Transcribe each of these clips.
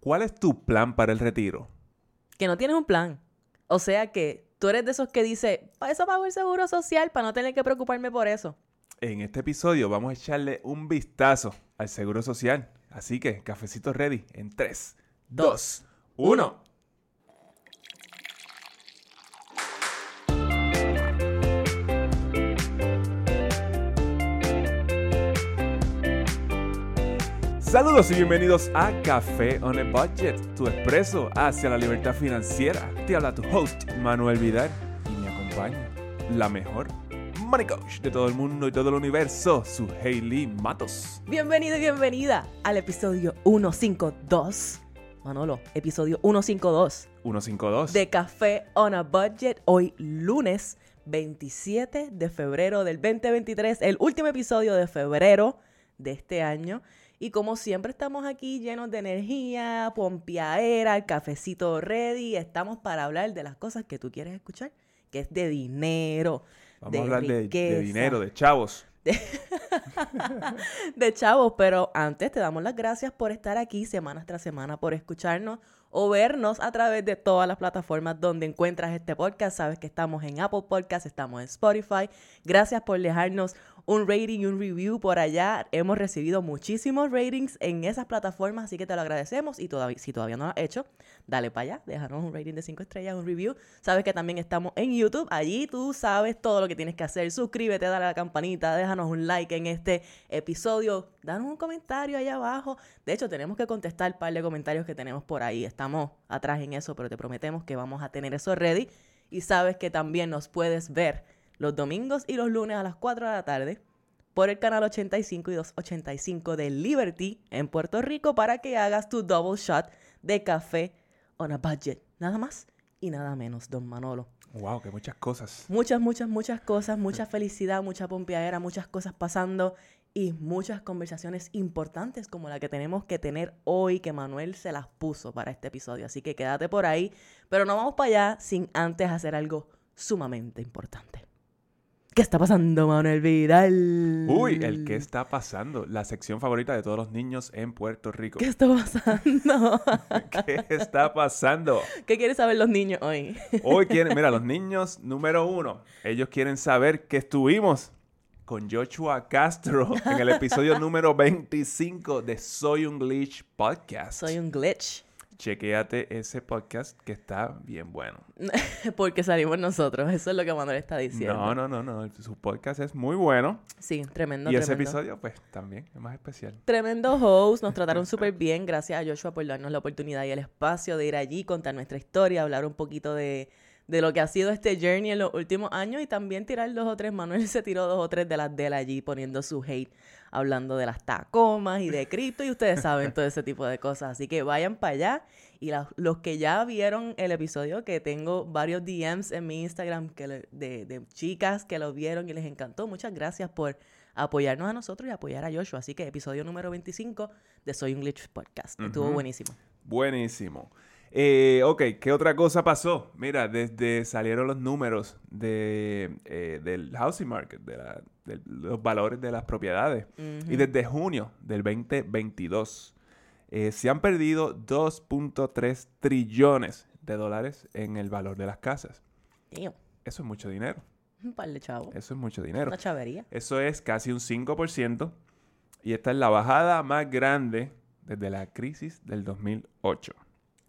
¿Cuál es tu plan para el retiro? Que no tienes un plan. O sea que tú eres de esos que dice, para eso pago el seguro social, para no tener que preocuparme por eso. En este episodio vamos a echarle un vistazo al seguro social. Así que, cafecito ready en 3, 2, 1. Saludos y bienvenidos a Café on a Budget, tu expreso hacia la libertad financiera. Te habla tu host, Manuel Vidal, y me acompaña la mejor money coach de todo el mundo y todo el universo, su Hailey Matos. Bienvenido y bienvenida al episodio 152. Manolo, episodio 152 152. de Café on a Budget. Hoy lunes 27 de febrero del 2023, el último episodio de febrero de este año. Y como siempre estamos aquí llenos de energía, pompiaera, el cafecito ready. Estamos para hablar de las cosas que tú quieres escuchar, que es de dinero, Vamos de a hablar de, de dinero, de chavos. de chavos, pero antes te damos las gracias por estar aquí semana tras semana, por escucharnos o vernos a través de todas las plataformas donde encuentras este podcast. Sabes que estamos en Apple Podcast, estamos en Spotify. Gracias por dejarnos un rating y un review por allá. Hemos recibido muchísimos ratings en esas plataformas, así que te lo agradecemos. Y todavía, si todavía no lo has hecho, dale para allá, déjanos un rating de 5 estrellas, un review. Sabes que también estamos en YouTube. Allí tú sabes todo lo que tienes que hacer. Suscríbete, dale a la campanita, déjanos un like en este episodio. Danos un comentario allá abajo. De hecho, tenemos que contestar un par de comentarios que tenemos por ahí. Estamos atrás en eso, pero te prometemos que vamos a tener eso ready. Y sabes que también nos puedes ver los domingos y los lunes a las 4 de la tarde por el canal 85 y 285 de Liberty en Puerto Rico para que hagas tu double shot de café on a budget. Nada más y nada menos, don Manolo. Wow, que muchas cosas. Muchas, muchas, muchas cosas, mucha felicidad, mucha pompeadera, muchas cosas pasando y muchas conversaciones importantes como la que tenemos que tener hoy, que Manuel se las puso para este episodio. Así que quédate por ahí, pero no vamos para allá sin antes hacer algo sumamente importante. ¿Qué está pasando, Manuel Vidal? Uy, el que está pasando. La sección favorita de todos los niños en Puerto Rico. ¿Qué está pasando? ¿Qué está pasando? ¿Qué quieren saber los niños hoy? Hoy quieren, mira, los niños número uno, ellos quieren saber que estuvimos con Joshua Castro en el episodio número 25 de Soy un Glitch Podcast. Soy un glitch. Chequéate ese podcast que está bien bueno. Porque salimos nosotros, eso es lo que Manuel está diciendo. No, no, no, no, su podcast es muy bueno. Sí, tremendo. y ese episodio, pues, también es más especial. Tremendo host, nos trataron súper bien. Gracias a Joshua por darnos la oportunidad y el espacio de ir allí, contar nuestra historia, hablar un poquito de, de lo que ha sido este journey en los últimos años y también tirar dos o tres. Manuel se tiró dos o tres de las de él allí poniendo su hate, hablando de las tacomas y de cripto y ustedes saben todo ese tipo de cosas. Así que vayan para allá y la- los que ya vieron el episodio, que tengo varios DMs en mi Instagram que le- de, de chicas que lo vieron y les encantó. Muchas gracias por apoyarnos a nosotros y apoyar a Joshua. Así que episodio número 25 de Soy un Glitch Podcast. Estuvo buenísimo. Buenísimo. Eh, ok, ¿qué otra cosa pasó? Mira, desde salieron los números de, eh, del housing market, de, la- de los valores de las propiedades. Y desde junio del 2022 eh, se han perdido 2.3 trillones de dólares en el valor de las casas. Tío, Eso es mucho dinero. un par de chavos. Eso es mucho dinero. Una chavería. Eso es casi un 5%. Y esta es la bajada más grande desde la crisis del 2008.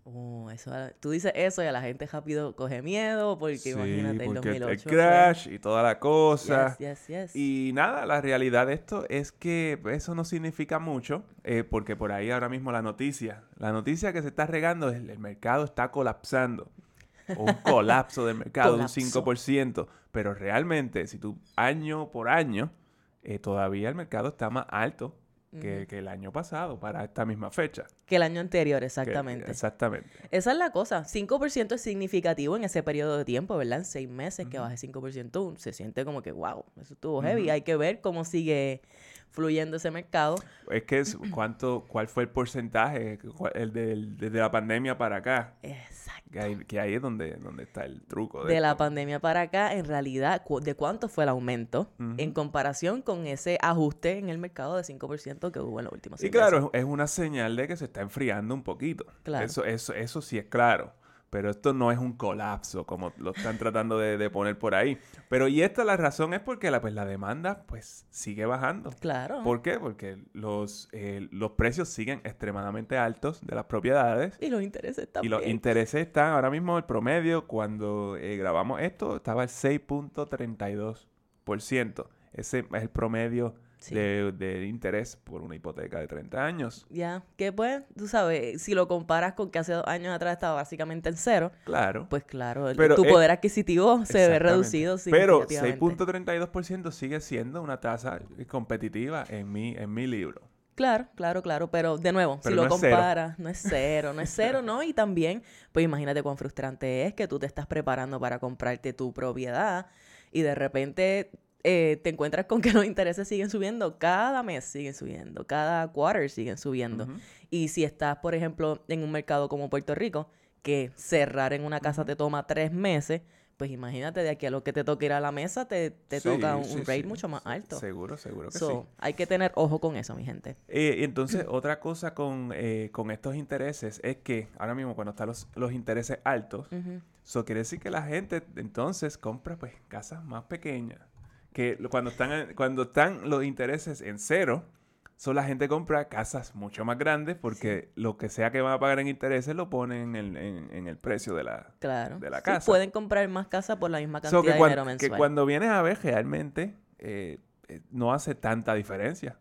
Oh, eso, tú dices eso y a la gente rápido coge miedo porque Sí, imagínate el porque 2008. el fue- crash y toda la cosa. Yes, yes, yes. Y nada, la realidad de esto es que eso no significa mucho, eh, porque por ahí ahora mismo la noticia, la noticia que se está regando es el mercado está colapsando. Un colapso del mercado un Colapso. 5%. Pero realmente, si tú año por año, eh, todavía el mercado está más alto que, que el año pasado para esta misma fecha. Que el año anterior, Que- exactamente. exactamente. Esa es la cosa. 5% es significativo en ese periodo de tiempo, ¿verdad? En seis meses que baje 5%, un- se siente como que, wow, eso estuvo heavy. Hay que ver cómo sigue fluyendo ese mercado. Es que es cuánto, cuál fue el porcentaje el del- desde la pandemia para acá. Exacto. Que ahí, que ahí es donde, donde está el truco. De la pandemia para acá, en realidad, cu- ¿de cuánto fue el aumento en comparación con ese ajuste en el mercado de 5% que hubo en los últimos Y seis meses? claro, es es una señal de que se está enfriando un poquito. Claro. Eso, eso, eso sí es claro. Pero esto no es un colapso como lo están tratando de, de poner por ahí. Pero y esta la razón es porque la, pues, la demanda pues sigue bajando. Claro. ¿Por qué? Porque los, eh, los precios siguen extremadamente altos de las propiedades. Y los intereses Y también. los intereses están ahora mismo, el promedio, cuando eh, grabamos esto, estaba al 6.32%. Ese es el promedio Sí. de, de interés por una hipoteca de 30 años. Ya, que pues, tú sabes, si lo comparas con que hace dos años atrás estaba básicamente en cero, Claro. pues claro, Pero tu es- poder adquisitivo se ve reducido Pero significativamente. 6.32% sigue siendo una tasa competitiva en mi, en mi libro. Claro, claro, claro, pero de nuevo, Pero si lo no comparas, no es cero, no es cero, ¿no? Y también, pues imagínate cuán frustrante es que tú te estás preparando para comprarte tu propiedad y de repente eh, te encuentras con que los intereses siguen subiendo, cada mes siguen subiendo, cada quarter siguen subiendo. Y si estás, por ejemplo, en un mercado como Puerto Rico, que cerrar en una casa te toma tres meses, pues imagínate de aquí a lo que te toque ir a la mesa, te, te Sí, toca un, sí, rate sí, mucho más alto. Seguro, seguro que So, sí. hay que tener ojo con eso, mi gente. Eh, y entonces, otra cosa con, eh, con estos intereses es que ahora mismo cuando están los, los intereses altos, eso quiere decir que la gente entonces compra pues casas más pequeñas. Que cuando están, en- cuando están los intereses en cero, so la gente compra casas mucho más grandes porque lo que sea que van a pagar en intereses lo ponen en el, en- en el precio de la... Claro. de la Sí, casa. pueden comprar más casas por la misma So, cantidad que, de dinero que mensual. cuando vienes a ver realmente eh, eh, no hace tanta diferencia.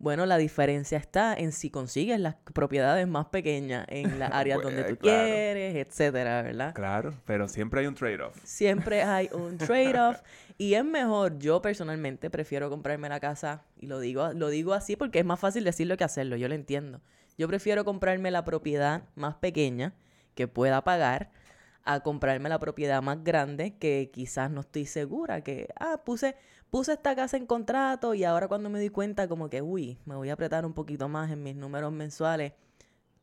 Bueno, la diferencia está en si consigues las propiedades más pequeñas en las áreas donde tú Pues, claro. quieres, etcétera, ¿verdad? Claro, pero siempre hay un trade-off. Siempre hay un trade-off y es mejor, yo personalmente prefiero comprarme la casa y lo digo, lo digo así porque es más fácil decirlo que hacerlo, yo lo entiendo. Yo prefiero comprarme la propiedad más pequeña que pueda pagar a comprarme la propiedad más grande que quizás no estoy segura que, ah, puse, puse esta casa en contrato y ahora cuando me di cuenta como que, uy, me voy a apretar un poquito más en mis números mensuales.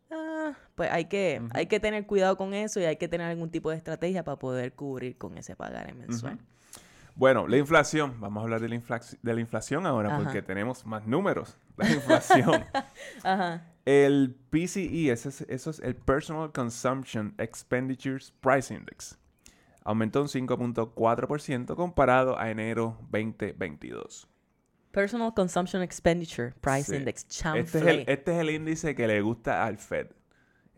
Ah, pues hay que, hay que tener cuidado con eso y hay que tener algún tipo de estrategia para poder cubrir con ese pagar mensual. Bueno, la inflación. Vamos a hablar de la, inflac- de la inflación ahora Ajá. porque tenemos más números. La inflación. Ajá. el PCE, ese es- eso es el Personal Consumption Expenditures Price Index. Aumentó un 5.4% comparado a enero 2022. Personal Consumption Expenditure Price Sí. Index. Este es, el, Chanfle. este es el índice que le gusta al Fed.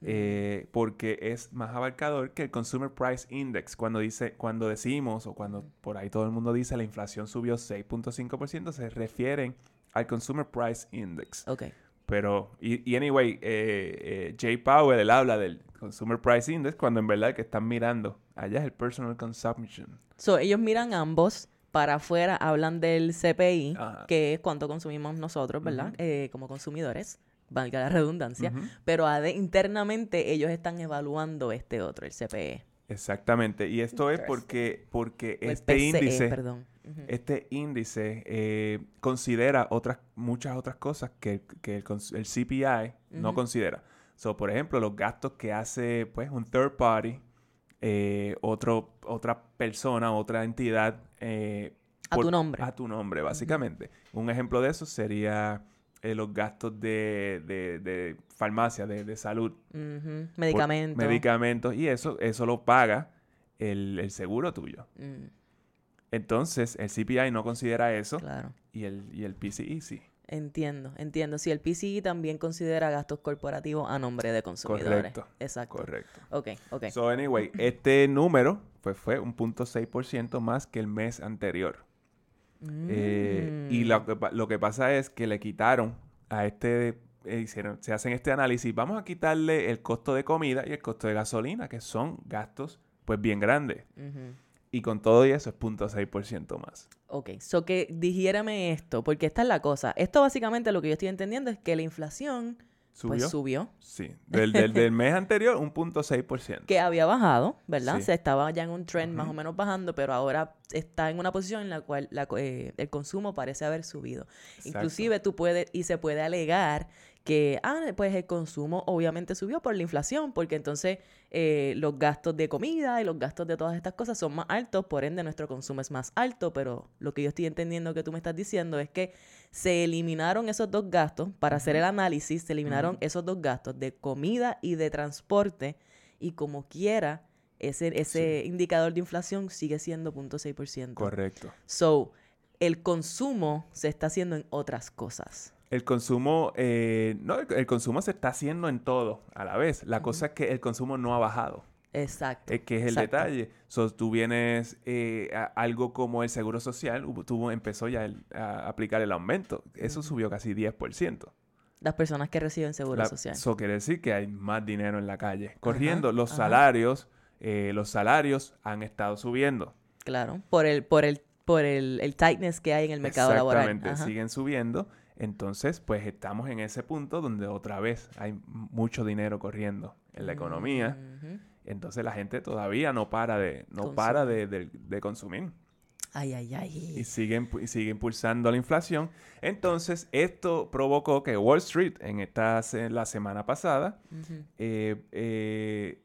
Eh, porque es más abarcador que el Consumer Price Index. Cuando dice, cuando decimos, o cuando por ahí todo el mundo dice la inflación subió 6.5%, se refieren al Consumer Price Index. Ok. Pero, y, y anyway, eh, eh, Jay Powell, él habla del Consumer Price Index cuando en verdad el que están mirando allá es el Personal Consumption. So, ellos miran ambos. Para afuera hablan del CPI, Ajá. que es cuánto consumimos nosotros, ¿verdad? Ujú. Eh, como consumidores, valga la redundancia. Pero internamente ellos están evaluando este otro, el CPE. Exactamente. Y esto es porque, porque O el este PCE, índice... perdón. Este índice eh, considera otras, muchas otras cosas que, que el, CPI no considera. So, por ejemplo, los gastos que hace pues, un third party, eh, otro, otra persona, otra entidad. eh, A tu nombre. A tu nombre, básicamente. Un ejemplo de eso sería eh, los gastos de, de, de farmacia, de, de salud. Ujú. por- Medicamentos. Medicamentos. Y eso, eso lo paga el, el seguro tuyo. Mm, Entonces, el CPI no considera eso claro. y el, y el PCI sí. Entiendo, entiendo. Si el PCI también considera gastos corporativos a nombre de consumidores. Correcto, Exacto. Correcto. Ok, ok. So, anyway, este número pues, fue un punto .6% más que el mes anterior. Eh, y Mm. lo que, pa- lo que pasa es que le quitaron a este, eh, hicieron, se hacen este análisis, vamos a quitarle el costo de comida y el costo de gasolina, que son gastos pues bien grandes. Y con todo y eso es 0.6% más. Ok, so que dijérame esto, porque esta es la cosa. Esto básicamente lo que yo estoy entendiendo es que la inflación ¿Subió? pues subió. Sí. Del, del, del mes anterior, un punto 6%. Que había bajado, ¿verdad? Sí. Se estaba ya en un trend más o menos bajando, pero ahora está en una posición en la cual la eh, el consumo parece haber subido. Exacto. Inclusive tú puedes, y se puede alegar que, ah, pues el consumo obviamente subió por la inflación, porque entonces eh, los gastos de comida y los gastos de todas estas cosas son más altos, por ende nuestro consumo es más alto, pero lo que yo estoy entendiendo que tú me estás diciendo es que se eliminaron esos dos gastos, para hacer el análisis, se eliminaron esos dos gastos de comida y de transporte, y como quiera, ese, ese indicador de inflación sigue siendo 0.6%. Correcto. So, el consumo se está haciendo en otras cosas. El consumo, eh, no, el, el consumo se está haciendo en todo a la vez. La cosa es que el consumo no ha bajado. Exacto. Es que es el exacto. detalle. So, tú vienes eh, a algo como el seguro social, tuvo, empezó ya el- a aplicar el aumento. Eso subió casi 10%. Las personas que reciben seguro La- social. Eso quiere decir que hay más dinero en la calle. Corriendo, los salarios, eh, los salarios han estado subiendo. Claro. Por el, por el, por el, el tightness que hay en el mercado laboral. Exactamente, siguen subiendo. Entonces, pues estamos en ese punto donde otra vez hay mucho dinero corriendo en la economía. Entonces la gente todavía no para de, no para de, de- de consumir. Ay, ay, Y ay. sigue, impu- y sigue impulsando la inflación. Entonces, esto provocó que Wall Street, en esta la semana pasada, eh, eh,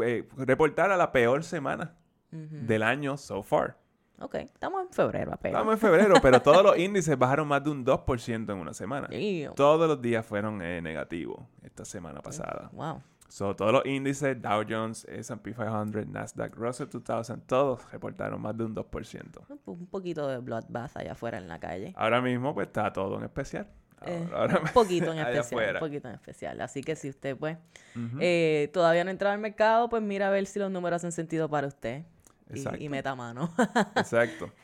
eh, reportara la peor semana del año so far. Ok, estamos en febrero apenas. Estamos en febrero, pero todos los índices bajaron más de un 2% en una semana. Damn. Todos los días fueron eh, negativos esta semana pasada. Wow. So, todos los índices, Dow Jones, S&P 500, Nasdaq, Russell 2000, todos reportaron más de un 2%. Un poquito de bloodbath allá afuera en la calle. Ahora mismo, pues, está todo en especial. Eh, Ahora- un poquito en especial, afuera. un poquito en especial. Así que si usted, pues, eh, todavía no ha entrado al mercado, pues mira a ver si los números hacen sentido para usted. Y, Exacto. y meta mano. Exacto.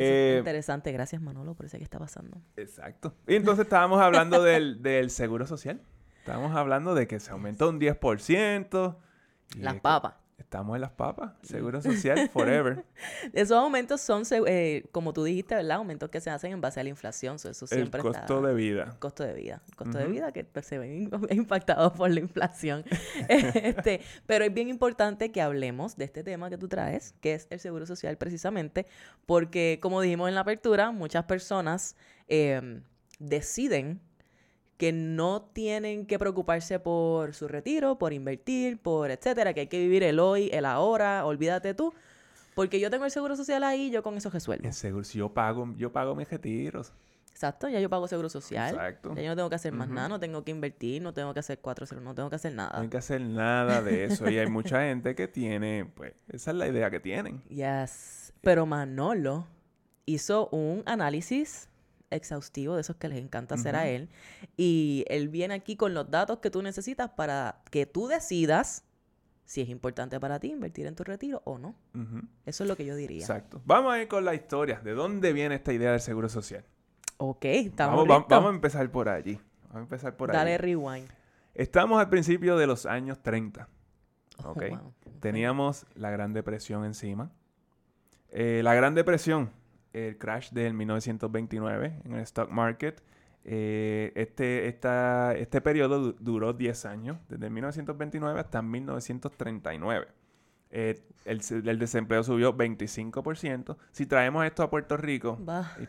Eh, interesante. Gracias, Manolo, por eso que está pasando. exacto. Y entonces estábamos hablando del, del seguro social. Estábamos hablando de que se aumentó un 10%. y Las papas. Estamos en las papas. Seguro social forever. Esos aumentos son, eh, como tú dijiste, ¿verdad? Aumentos que se hacen en base a la inflación. so Eso El siempre costo está... de vida. costo de vida. Costo de vida que pues, se ven in- impactados por la inflación. este, pero es bien importante que hablemos de este tema que tú traes, que es el seguro social precisamente, porque como dijimos en la apertura, muchas personas eh, deciden que no tienen que preocuparse por su retiro, por invertir, por etcétera, que hay que vivir el hoy, el ahora, olvídate tú, porque yo tengo el seguro social ahí, yo con eso resuelvo. El seguro, si yo pago, yo pago mis retiros. Exacto, ya yo pago seguro social. Exacto. Ya yo no tengo que hacer más nada, no tengo que invertir, no tengo que hacer cuatro cero, no tengo que hacer No nada. hay que hacer nada de eso. Y hay mucha gente que tiene, pues, esa es la idea que tienen. Yes. Pero Manolo hizo un análisis exhaustivo de esos que les encanta hacer a él. Y él viene aquí con los datos que tú necesitas para que tú decidas si es importante para ti invertir en tu retiro o no. Eso es lo que yo diría. Exacto. Vamos a ir con la historia. ¿De dónde viene esta idea del seguro social? Ok, estamos Vamos, va- vamos a empezar por allí. Vamos a empezar por Dale allí. rewind. Estamos al principio de los años 30. Oh, Ok. wow. Teníamos la Gran Depresión encima. Eh, la Gran Depresión, el crash del 1929 en el stock market. eh, este, esta- este periodo du- duró 10 años, desde 1929 hasta 1939. Eh, el, el desempleo subió 25%. Si traemos esto a Puerto Rico,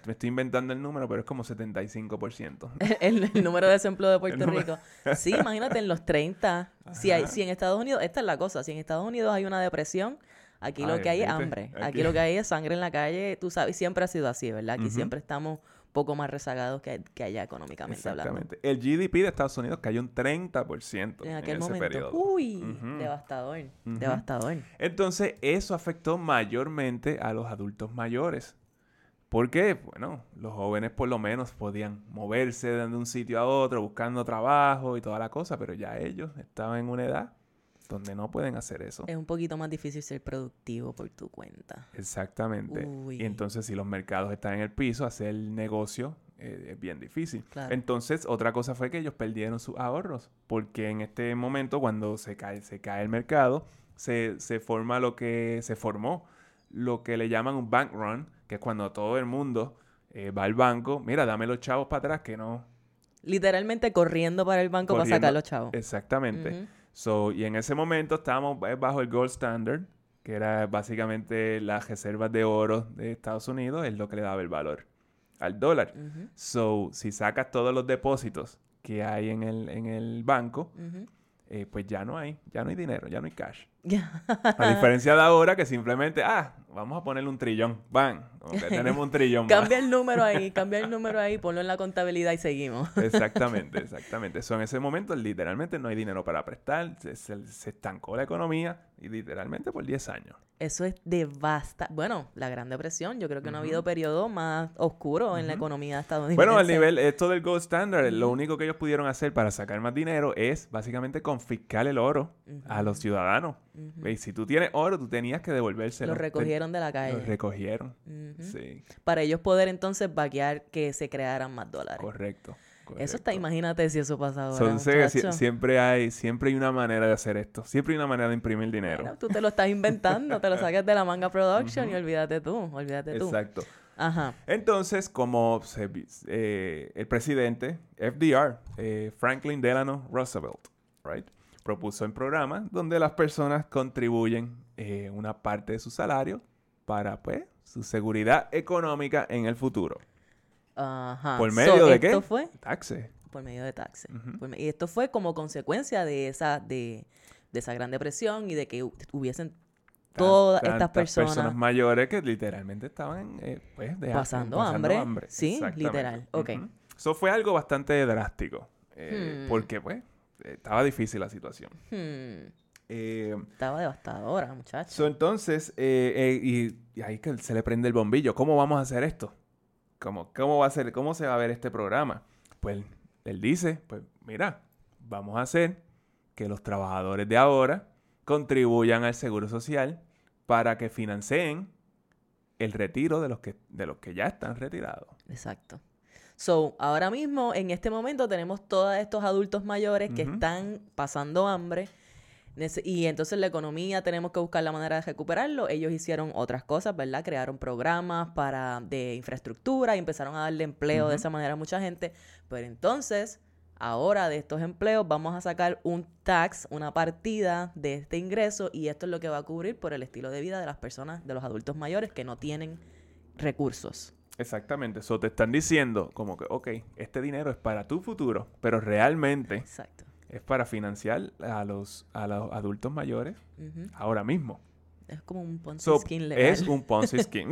me estoy inventando el número, pero es como 75%. El, el número de desempleo de Puerto Rico. Sí, imagínate en los 30. Si, hay, si en Estados Unidos, esta es la cosa, si en Estados Unidos hay una depresión, aquí lo que hay es hambre. Aquí. Aquí- lo que hay es sangre en la calle. Tú sabes, siempre ha sido así, ¿verdad? Aquí siempre estamos un poco más rezagados que, que allá económicamente hablando. El GDP de Estados Unidos cayó un 30% En en, aquel ese momento. periodo. Uy, devastador. Devastador. Entonces, eso afectó mayormente a los adultos mayores. ¿Por qué? Bueno, los jóvenes por lo menos podían moverse de un sitio a otro buscando trabajo y toda la cosa, pero ya ellos estaban en una edad donde no pueden hacer eso. Es un poquito más difícil ser productivo por tu cuenta. Exactamente. Uy. Y entonces si los mercados están en el piso, hacer el negocio eh, es bien difícil. Claro. Entonces, otra cosa fue que ellos perdieron sus ahorros, porque en este momento cuando se cae, se cae el mercado, se, se forma lo que se formó, lo que le llaman un bank run, que es cuando todo el mundo eh, va al banco, mira, dame los chavos para atrás que no, Literalmente corriendo para el banco para sacar los chavos. Exactamente. So, y en ese momento estábamos eh, bajo el gold standard, que era básicamente las reservas de oro de Estados Unidos, es lo que le daba el valor al dólar. Ujú, So, si sacas todos los depósitos que hay en el, en el banco, eh, pues ya no hay, ya no hay dinero, ya no hay cash. A diferencia de ahora que simplemente, ah, vamos a ponerle un trillón, que tenemos un trillón. Cambia el número ahí, cambia el número ahí, ponlo en la contabilidad y seguimos. Exactamente, exactamente. So, en ese momento literalmente no hay dinero para prestar, se, se- se estancó la economía y literalmente por 10 años. Eso es devasta. Bueno, la Gran Depresión, yo creo que no ha habido periodo más oscuro en la economía estadounidense. Bueno, al nivel, esto del gold standard, lo único que ellos pudieron hacer para sacar más dinero es básicamente confiscar el oro a los ciudadanos. Y si tú tienes oro, tú tenías que devolvérselo. Lo recogieron de la calle. Lo recogieron. Sí, Para ellos poder entonces vaquear que se crearan más dólares. correcto. Eso está, imagínate si eso pasa ahora. Muchacho. siempre hay, siempre hay una manera de hacer esto. Siempre hay una manera de imprimir dinero. Bueno, tú te lo estás inventando, te lo sacas de la manga production y olvídate tú, olvídate tú. Exacto. Ajá. Entonces, como se eh, el presidente FDR, eh, Franklin Delano Roosevelt, right, propuso en programa donde las personas contribuyen eh, una parte de su salario para, pues, su seguridad económica en el futuro. Ajá. ¿Por So, medio de qué? esto fue Taxes. por medio de. Por me- Y esto fue como consecuencia de esa, de, de esa gran depresión y de que hu- hubiesen todas estas personas, mayores que literalmente estaban eh, pues, de- Pasando hambre. Sí, literal. Ok. Eso fue algo bastante drástico. eh, Hmm. Porque, pues, estaba difícil la situación. hmm, Eh, estaba devastadora, muchacho. So, entonces, y, y ahí que se le prende el bombillo. ¿Cómo vamos a hacer esto? ¿Cómo, cómo va a ser, cómo se va a ver este programa? Pues él dice, pues mira, vamos a hacer que los trabajadores de ahora contribuyan al seguro social para que financien el retiro de los que, de los que ya están retirados. Exacto. So, ahora mismo, en este momento, tenemos todos estos adultos mayores que están pasando hambre. Y entonces la economía tenemos que buscar la manera de recuperarlo. Ellos hicieron otras cosas, ¿verdad? Crearon programas para de infraestructura y empezaron a darle empleo de esa manera a mucha gente. Pero entonces, ahora de estos empleos vamos a sacar un tax, una partida de este ingreso y esto es lo que va a cubrir por el estilo de vida de las personas, de los adultos mayores que no tienen recursos. Exactamente. Eso te están diciendo como que, ok, este dinero es para tu futuro, pero realmente Exacto. Es para financiar a los, a los adultos mayores ahora mismo. Es como un Ponzi So, scheme legal. es un Ponzi que-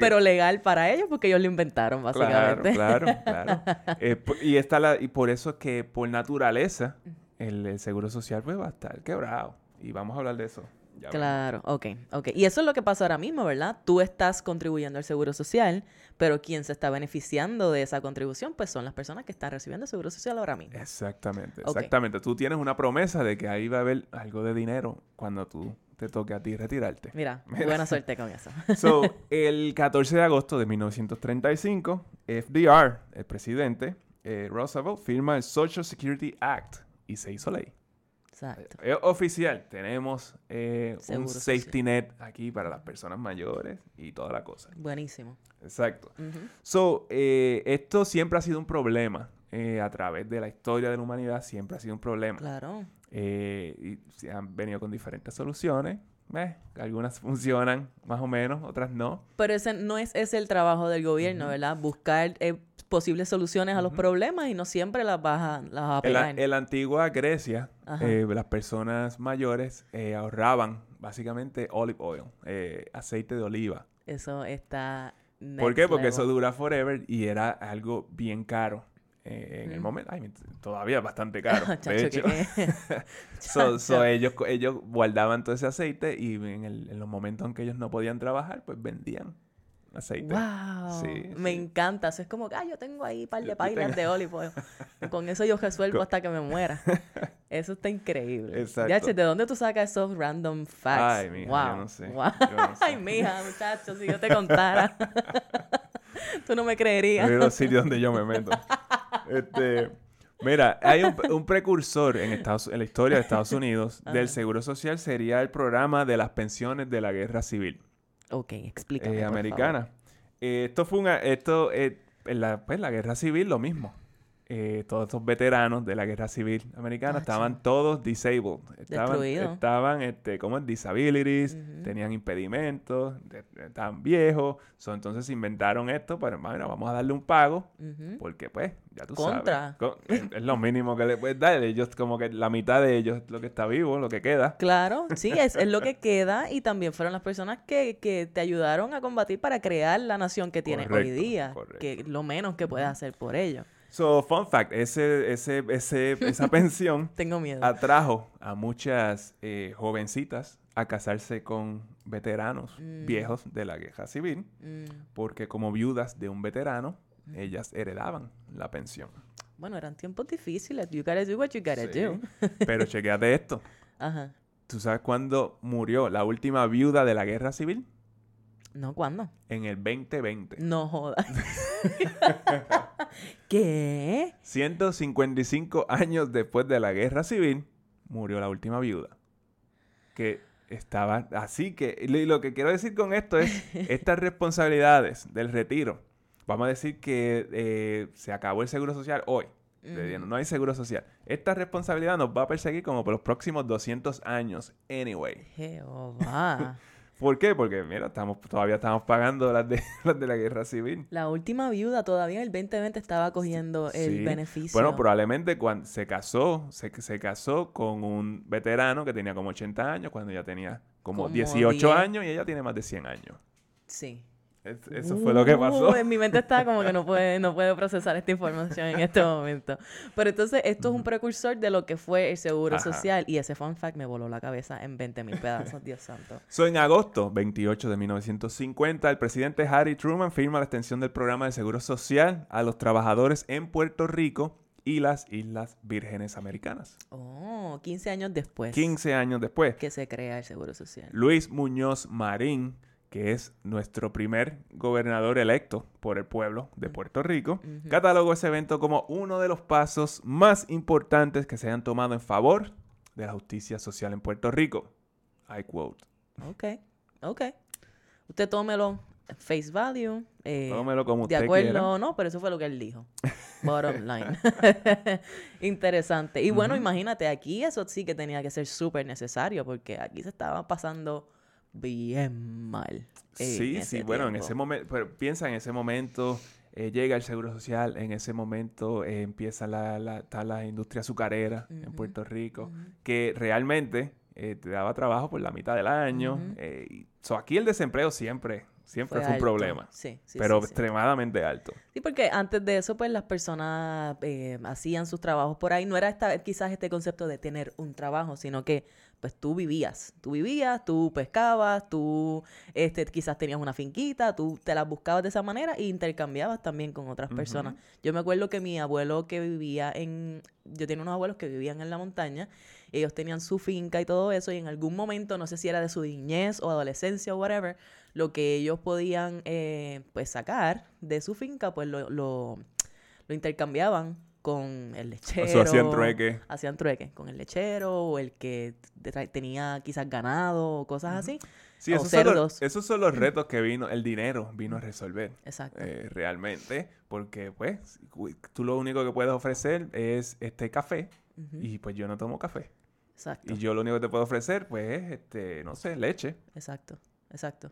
Pero legal para ellos porque ellos lo inventaron, básicamente. claro, claro. Eh, y, está la, y por eso es que por naturaleza el, el seguro social pues va a estar quebrado. Y vamos a hablar de eso. Ya Claro, ok, ok. Y eso es lo que pasa ahora mismo, ¿verdad? Tú estás contribuyendo al seguro social, pero quien se está beneficiando de esa contribución, pues son las personas que están recibiendo el seguro social ahora mismo. Exactamente, exactamente. Tú tienes una promesa de que ahí va a haber algo de dinero cuando tú te toque a ti retirarte. Mira, Mira. buena suerte con eso. So, el 14 de agosto de 1935, FDR, el presidente, eh, Roosevelt, firma el Social Security Act y se hizo ley. Exacto. Es oficial, tenemos eh, un safety social. net aquí para las personas mayores y toda la cosa. Buenísimo. Exacto. So, eh, esto siempre ha sido un problema. eh, a través de la historia de la humanidad siempre ha sido un problema. Claro. Eh, y se han venido con diferentes soluciones. Eh, algunas funcionan más o menos, otras no. Pero ese no es ese el trabajo del gobierno, Ujú. ¿verdad? Buscar eh, posibles soluciones a los Ujú. problemas y no siempre las vas a, las vas a En la, pegar. en la antigua Grecia, eh, las personas mayores eh, ahorraban básicamente olive oil, eh, aceite de oliva. Eso está. ¿Por qué? Porque level. eso dura forever y era algo bien caro eh, en el Ujú. momento. Ay, todavía bastante caro. De hecho. So- so ellos, ellos guardaban todo ese aceite y en, el- en los momentos en que ellos no podían trabajar, pues vendían aceite. Wow, Sí, me sí. encanta. Eso es como que, ah, yo tengo ahí un par de páginas de olive oil. Con eso yo resuelvo hasta que me muera. Eso está increíble. Exacto. Ya, che, ¿de dónde tú sacas esos random facts? Ay, mija, wow. yo no sé, wow. yo no sé. Ay, mija, muchacho, si yo te contara. tú no me creerías. Es los sitios donde yo me meto. Este, mira, hay un, un precursor en, Estados, en la historia de Estados Unidos del Seguro Social, sería el programa de las pensiones de la Guerra Civil Ok, explícame. eh, por americana. Eh, esto fue una, esto, eh, en la, pues, la Guerra Civil lo mismo. Eh, todos estos veteranos de la guerra civil americana estaban todos disabled. Estaban, estaban este, como en disabilities, tenían impedimentos, de- estaban viejos. So, entonces inventaron esto, pero bueno, vamos a darle un pago, porque pues, ya tú Contra. sabes. Es, es lo mínimo que le puedes dar. Ellos, como que la mitad de ellos es lo que está vivo, lo que queda. Claro, sí, es, es lo que queda y también fueron las personas que, que te ayudaron a combatir para crear la nación que tienes hoy día, correcto. que lo menos que puedes hacer por ello. So, fun fact, ese, ese, ese, esa pensión Tengo miedo. atrajo a muchas eh, jovencitas a casarse con veteranos Mm. viejos de la guerra civil, Mm, porque como viudas de un veterano, ellas heredaban la pensión. Bueno, eran tiempos difíciles. You gotta do what you gotta Sí. do. Pero chequeate esto. Ajá. ¿Tú sabes cuándo murió la última viuda de la guerra civil? No, ¿cuándo? En el 2020. No jodas. ¿Qué? 155 años después de la guerra civil, murió la última viuda. Que estaba... Así que y lo- que quiero decir con esto es, estas responsabilidades del retiro, vamos a decir que eh, se acabó el seguro social hoy. No hay seguro social. Esta responsabilidad nos va a perseguir como por los próximos 200 años, anyway. Jehová. ¿Por qué? Porque, mira, estamos, todavía estamos pagando las de, las de la guerra civil. La última viuda todavía en el 2020 estaba cogiendo el beneficio. Bueno, probablemente cuando se casó, se, se casó con un veterano que tenía como 80 años, cuando ella tenía como, Como 18 10. años y ella tiene más de 100 años. Sí. Es- eso fue lo que pasó. Uh, en mi mente está como que no puede, no puede procesar esta información en este momento. Pero entonces esto es un precursor de lo que fue el seguro Ajá. social. Y ese fun fact me voló la cabeza en 20 mil pedazos, Dios santo. So, en agosto 28 de 1950, el presidente Harry Truman firma la extensión del programa de seguro social a los trabajadores en Puerto Rico y las Islas Vírgenes Americanas. Oh, 15 años después 15 años después, que se crea el seguro social. Luis Muñoz Marín, que es nuestro primer gobernador electo por el pueblo de Puerto Rico, catalogó ese evento como uno de los pasos más importantes que se han tomado en favor de la justicia social en Puerto Rico. I quote. Ok, ok. Usted tómelo face value. eh, Tómelo como de usted acuerdo, quiera. no, pero eso fue lo que él dijo. Bottom line. Interesante. Y bueno, imagínate, aquí eso sí que tenía que ser súper necesario porque aquí se estaba pasando bien mal. Sí, sí, bueno, en ese momento, pero piensa en ese momento, eh, llega el Seguro Social, en ese momento eh, empieza la, la, está la industria azucarera en Puerto Rico, que realmente eh, te daba trabajo por la mitad del año. Y- so, aquí el desempleo siempre, siempre Fue fue, un problema, Sí, sí, pero sí, sí. extremadamente alto. Sí, porque antes de eso, pues las personas eh, hacían sus trabajos por ahí. No era esta, quizás este concepto de tener un trabajo, sino que pues tú vivías. Tú vivías, tú pescabas, tú este, quizás tenías una finquita, tú te las buscabas de esa manera e intercambiabas también con otras personas. Yo me acuerdo que mi abuelo que vivía en... Yo tenía unos abuelos que vivían en la montaña. Ellos tenían su finca y todo eso y en algún momento, no sé si era de su niñez o adolescencia o whatever, lo que ellos podían eh, pues sacar de su finca, pues lo, lo, lo intercambiaban con el lechero. O sea, hacían trueque. Hacían trueque con el lechero o el que tenía quizás ganado o cosas así. Sí, esos son, los, esos son los retos que vino, el dinero vino a resolver. Exacto. eh, realmente, porque pues tú lo único que puedes ofrecer es este café y pues yo no tomo café. Exacto. Y yo lo único que te puedo ofrecer pues es, este, no sé, leche. Exacto. Exacto.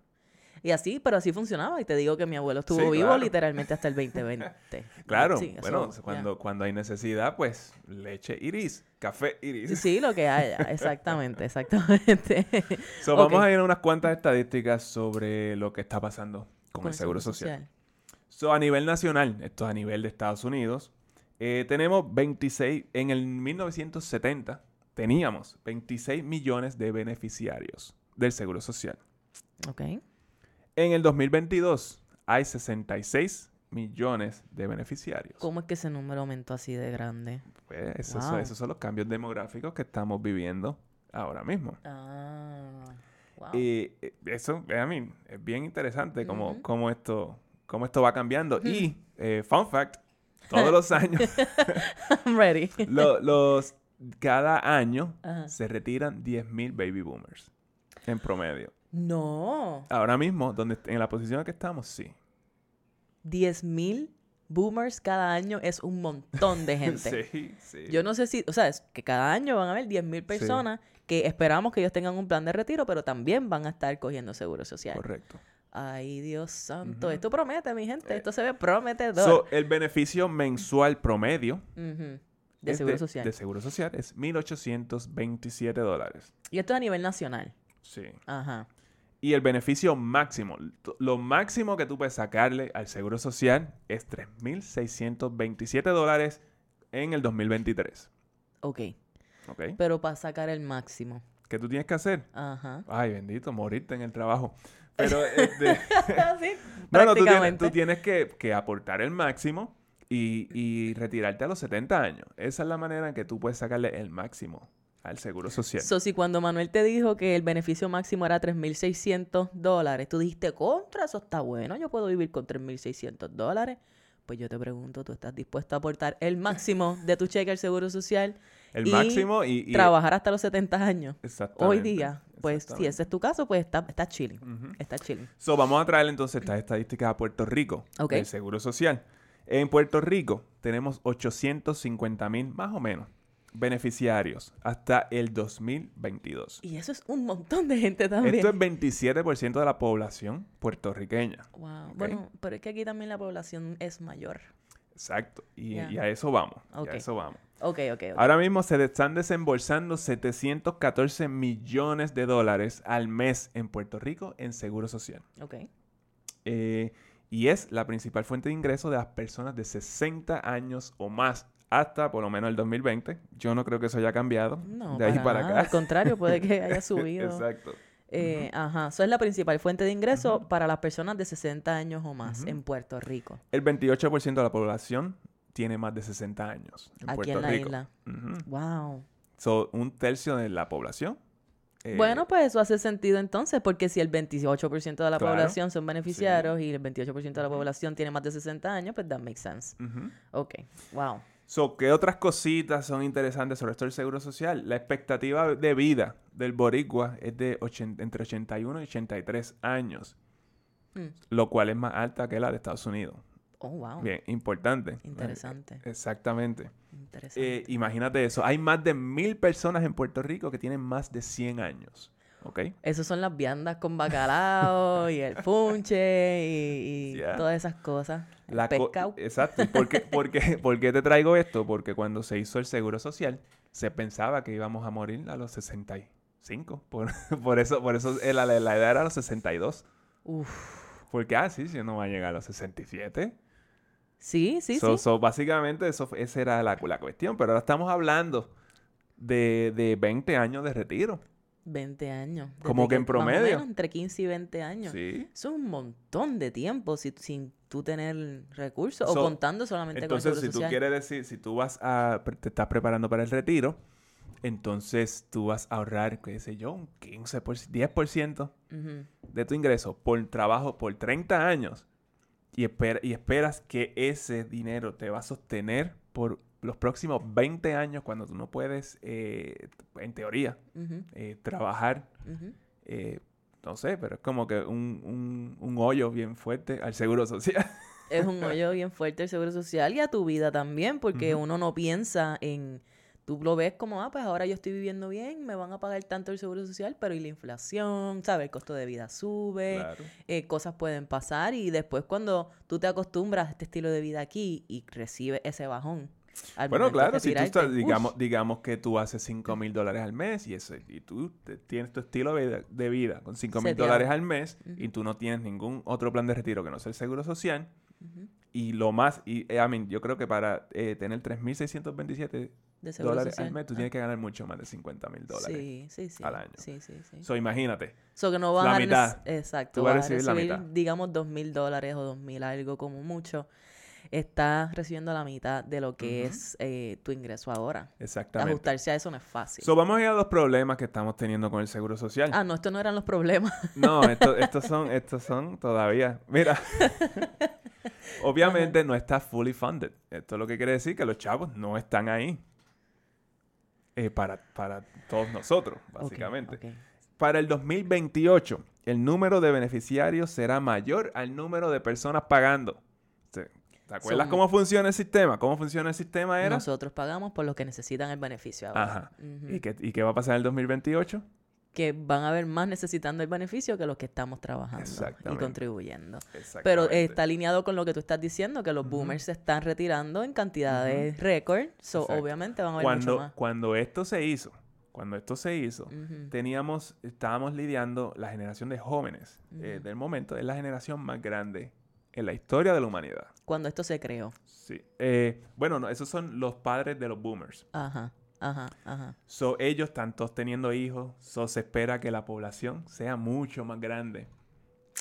Y así, pero así funcionaba. Y te digo que mi abuelo estuvo Sí, vivo claro. literalmente hasta el 2020. Claro, Sí, bueno, cuando, cuando hay necesidad, pues leche iris, café iris. Sí, lo que haya. Exactamente, exactamente. So. Vamos a ir a unas cuantas estadísticas sobre lo que está pasando con, el Seguro Social. So, a nivel nacional, esto es a nivel de Estados Unidos, eh, tenemos 26, en el 1970 teníamos 26 millones de beneficiarios del Seguro Social. Ok. En el 2022 hay 66 millones de beneficiarios. ¿Cómo es que ese número aumentó así de grande? Pues, esos, Wow. son, esos son los cambios demográficos que estamos viviendo ahora mismo. Ah. Wow. Y eh, eso, a mí, es bien interesante cómo, Ujú. cómo esto, cómo esto va cambiando. Y, eh, fun fact, todos los años, I'm ready. lo- los, cada año Ajá. se retiran 10.000 baby boomers en promedio. No. Ahora mismo, donde, en la posición en que estamos, sí. 10 mil boomers cada año es un montón de gente. sí, sí. Yo no sé si, o sea, es que cada año van a haber 10.000 personas que esperamos que ellos tengan un plan de retiro, pero también van a estar cogiendo seguro social. Correcto. Ay, Dios santo. Esto promete, mi gente. Eh, Esto se ve prometedor. So, el beneficio mensual promedio. De seguro social. de seguro social es 1.827 dólares. Y esto es a nivel nacional. Sí. Ajá. Y el beneficio máximo, lo máximo que tú puedes sacarle al seguro social es 3.627 dólares en el 2023. Ok. ¿Ok? Pero para sacar el máximo. ¿Qué tú tienes que hacer? Ajá. Ay, bendito, morirte en el trabajo. Pero, este, sí, no, no, tú tienes, tú tienes que, que aportar el máximo y, y retirarte a los 70 años. Esa es la manera en que tú puedes sacarle el máximo al seguro social. So, si cuando Manuel te dijo que el beneficio máximo era 3.600 dólares, tú dijiste, contra, eso está bueno, yo puedo vivir con 3.600 dólares. Pues yo te pregunto, ¿tú estás dispuesto a aportar el máximo de tu cheque al seguro social? el y máximo y... y- trabajar hasta los 70 años. Hoy día, pues si ese es tu caso, pues está, está chilling. Está chilling. So, vamos a traer entonces estas estadísticas a Puerto Rico Ok. del Seguro Social. En Puerto Rico tenemos 850 mil más o menos beneficiarios hasta el 2022. Y eso es un montón de gente también. Esto es 27% de la población puertorriqueña. Wow. Bueno, pero es que aquí también la población es mayor. Exacto. Y, a eso vamos. y a eso vamos. Ok, ok, ok. Ahora mismo se están desembolsando 714 millones de dólares al mes en Puerto Rico en Seguro Social. Ok. Eh, y es la principal fuente de ingreso de las personas de 60 años o más hasta por lo menos el 2020. Yo no creo que eso haya cambiado No, de ahí para, para nada. Al acá. contrario, puede que haya subido. Exacto. Eh, Ajá, eso es la principal fuente de ingreso para las personas de 60 años o más en Puerto Rico. El 28% de la población tiene más de 60 años en Aquí Puerto en la Rico. isla. Wow. So, un tercio de la población. eh, bueno, pues eso hace sentido entonces, porque si el 28% de la Claro, población son beneficiarios y el 28% de la población tiene más de 60 años, pues that makes sense. Ok, wow. So, ¿qué otras cositas son interesantes sobre esto del seguro social? La expectativa de vida del boricua es de entre 81 y 83 años, Hmm. lo cual es más alta que la de Estados Unidos. Oh, wow. Bien, importante. Interesante. Eh, Exactamente. Interesante. Eh, imagínate eso. Hay más de mil personas en Puerto Rico que tienen más de 100 años. ¿Ok? Esas son las viandas con bacalao y el punche y, y Yeah. todas esas cosas. La pescado. Exacto. ¿Y ¿Por qué, por, qué, por qué te traigo esto? Porque cuando se hizo el seguro social, se pensaba que íbamos a morir a los 65. Por, por eso, por eso eh, la, la edad era a los 62. Uf. Porque, ah, sí, sí, no va a llegar a los 67. Sí, sí, so, sí. so, básicamente, eso, esa era la, la cuestión. Pero ahora estamos hablando de, de 20 años de retiro. 20 años. Como que en promedio. menos entre 15 y 20 años. Sí. Es un montón de tiempo si- sin tú tener recursos So, o contando solamente Entonces, con el si tú quieres decir, si tú vas a, te estás preparando para el retiro, entonces tú vas a ahorrar, qué sé yo, un 15%, 10% Ujú. de tu ingreso por trabajo por 30 años y, y esperas que ese dinero te va a sostener por los próximos 20 años cuando tú no puedes, eh, en teoría, eh, trabajar, eh, no sé, pero es como que un, un- un hoyo bien fuerte al seguro social. Es un hoyo bien fuerte el seguro social y a tu vida también, porque uno no piensa en. Tú lo ves como, ah, pues ahora yo estoy viviendo bien, me van a pagar tanto el seguro social, pero y la inflación, ¿sabes? El costo de vida sube, Claro. eh, cosas pueden pasar y después cuando tú te acostumbras a este estilo de vida aquí y recibes ese bajón. Bueno, claro, si tú estás, digamos, digamos que tú haces 5 mil dólares al mes y, eso, y tú te- tienes tu estilo de vida, de vida con 5 mil dólares al mes y tú no tienes ningún otro plan de retiro que no sea el seguro social y lo más, y eh, I mean, yo creo que para eh, tener 3.627 de seguro dólares social. al mes tú Ah, tienes que ganar mucho más de 50 mil dólares. Sí, sí, sí. al año. Sí, sí, sí. So, imagínate. So que no vas La a mitad. Exacto. Tú vas a recibir la mitad. digamos, dos mil dólares o dos mil algo como mucho. Estás recibiendo la mitad de lo que es eh, tu ingreso ahora. Exactamente. Ajustarse a eso no es fácil. So, vamos a ir a los problemas que estamos teniendo con el seguro social. ah, no, estos no eran los problemas. No, esto- estos son, estos son todavía. Mira, obviamente no está fully funded. Esto lo que quiere decir que los chavos no están ahí eh, para, para todos nosotros, básicamente. ok. Para el 2028, el número de beneficiarios será mayor al número de personas pagando. ¿Te acuerdas cómo funciona el sistema? ¿Cómo funciona el sistema era? Nosotros pagamos por los que necesitan el beneficio ahora. Ajá. ¿Y, qué, ¿Y qué va a pasar en el 2028? que van a haber más necesitando el beneficio que los que estamos trabajando y contribuyendo. Pero está alineado con lo que tú estás diciendo, que los boomers se están retirando en cantidades récord, so obviamente van a haber cuando, mucho más. Cuando esto se hizo, cuando esto se hizo, teníamos, estábamos lidiando la generación de jóvenes eh, del momento, es la generación más grande en la historia de la humanidad. Cuando esto se creó. Sí. Eh, bueno, no, esos son los padres de los boomers. Ajá. Ajá, ajá. So, ellos están todos teniendo hijos, so se espera que la población sea mucho más grande.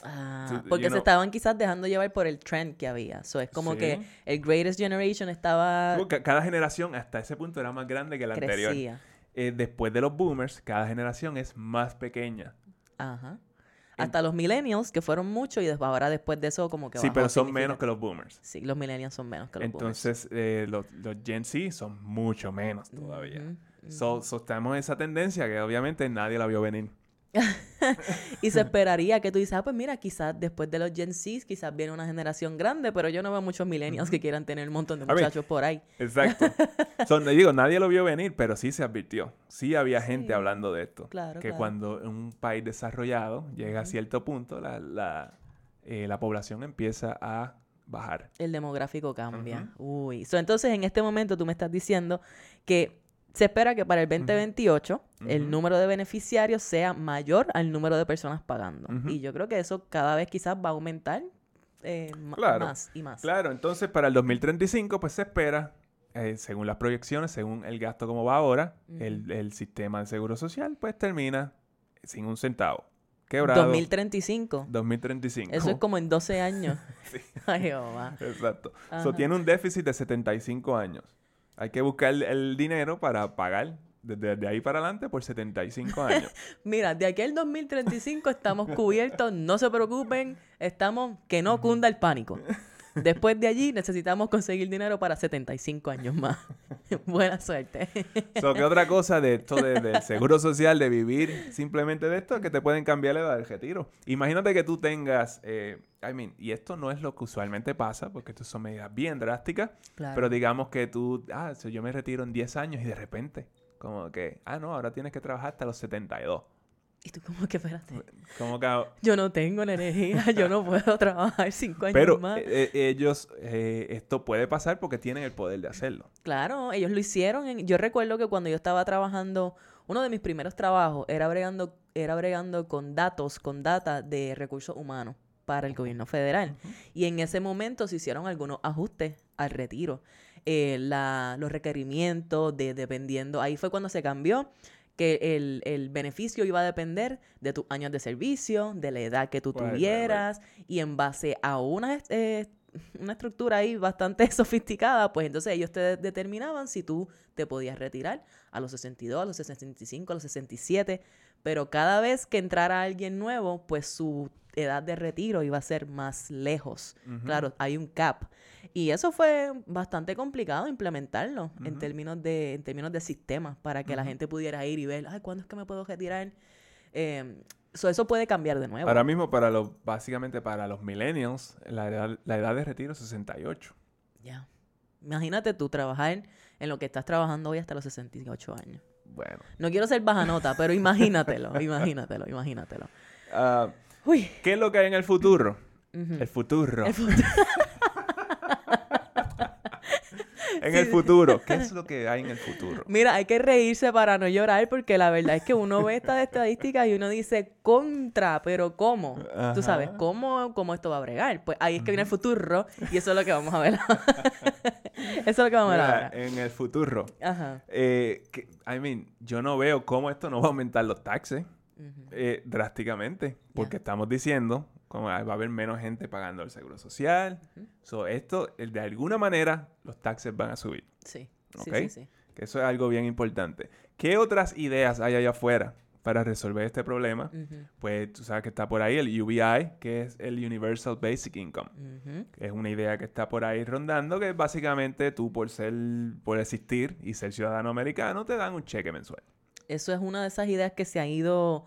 Ah, porque se estaban quizás dejando llevar por el trend que había. So, es como que el Greatest Generation estaba... Cada generación hasta ese punto era más grande que la anterior. Eh, después de los boomers, cada generación es más pequeña. Ajá. Hasta los millennials, que fueron muchos, y después, ahora después de eso como que... Sí, pero son menos que los boomers. Sí, los millennials son menos que los Entonces, boomers. Eh, los, los, Gen Z son mucho menos todavía. so, estamos esa tendencia que obviamente nadie la vio venir. y se esperaría que tú dices, ah, pues mira, quizás después de los Gen Z, quizás viene una generación grande, pero yo no veo muchos millennials que quieran tener un montón de muchachos por ahí. Exacto. Son, digo, nadie lo vio venir, pero sí se advirtió. Sí había gente hablando de esto. Claro, que cuando un país desarrollado llega a cierto punto, la, la, eh, la población empieza a bajar. El demográfico cambia. Uy. entonces, en este momento tú me estás diciendo que se espera que para el 2028 el número de beneficiarios sea mayor al número de personas pagando. Y yo creo que eso cada vez quizás va a aumentar eh, más y más. Claro, entonces para el 2035 pues se espera, eh, según las proyecciones, según el gasto como va ahora, el, sistema de seguro social pues termina sin un centavo. Quebrado. 2035. 2035. Eso es como en 12 años. sí. Ay, Exacto. Eso tiene un déficit de 75 años. Hay que buscar el, dinero para pagar desde, ahí para adelante por 75 años. Mira, de aquí al 2035 estamos cubiertos, no se preocupen, estamos que no cunda el pánico. Después de allí necesitamos conseguir dinero para 75 años más. Buena suerte. so, ¿Qué otra cosa de esto del seguro social, de vivir simplemente de esto, que te pueden cambiar la edad del retiro? Imagínate que tú tengas, eh, I mean, y esto no es lo que usualmente pasa, porque esto son medidas bien drásticas, pero digamos que tú, ah, yo me retiro en 10 años y de repente, como que, ah, no, ahora tienes que trabajar hasta los 72. Y tú como que, espérate. Como que... Yo no tengo la energía, yo no puedo trabajar cinco años Pero más. Pero eh, eh, ellos, eh, esto puede pasar porque tienen el poder de hacerlo. Claro, ellos lo hicieron. yo recuerdo que cuando yo estaba trabajando, uno de mis primeros trabajos era bregando, era bregando con datos, con data de recursos humanos para el gobierno federal. Y en ese momento se hicieron algunos ajustes al retiro. la, los requerimientos de dependiendo, ahí fue cuando se cambió que el, beneficio iba a depender de tus años de servicio, de la edad que tú tuvieras, y en base a una, eh, una estructura ahí bastante sofisticada, pues entonces ellos te determinaban si tú te podías retirar a los 62, a los 65, a los 67, pero cada vez que entrara alguien nuevo, pues su edad de retiro iba a ser más lejos. Claro, hay un cap. Y eso fue bastante complicado implementarlo en términos de en términos de sistemas para que la gente pudiera ir y ver, ay, ¿cuándo es que me puedo retirar? Eh, eso puede cambiar de nuevo. Ahora mismo, para los, básicamente para los millennials, la edad, la edad de retiro es 68. Ya. Imagínate tú trabajar en lo que estás trabajando hoy hasta los 68 años. Bueno. No quiero ser baja nota, pero imagínatelo, imagínatelo, imagínatelo. Uh, ¿Qué es lo que hay en el futuro? El futuro. El futuro. en el futuro. ¿Qué es lo que hay en el futuro? Mira, hay que reírse para no llorar porque la verdad es que uno ve estas estadísticas y uno dice contra, pero ¿cómo? Tú sabes, ¿cómo, ¿cómo esto va a bregar? Pues ahí es que viene el futuro y eso es lo que vamos a ver. eso es lo que vamos a ver ahora. En el futuro. Ajá. Eh, I mean, yo no veo cómo esto no va a aumentar los taxes. Eh, drásticamente, porque estamos diciendo como va a haber menos gente pagando el seguro social. esto, de alguna manera, los taxes van a subir. Sí. sí, sí, Que eso es algo bien importante. ¿Qué otras ideas hay allá afuera para resolver este problema? Pues tú sabes que está por ahí el UBI, que es el Universal Basic Income. que es una idea que está por ahí rondando, que básicamente tú por ser, por existir y ser ciudadano americano, te dan un cheque mensual. Eso es una de esas ideas que se han ido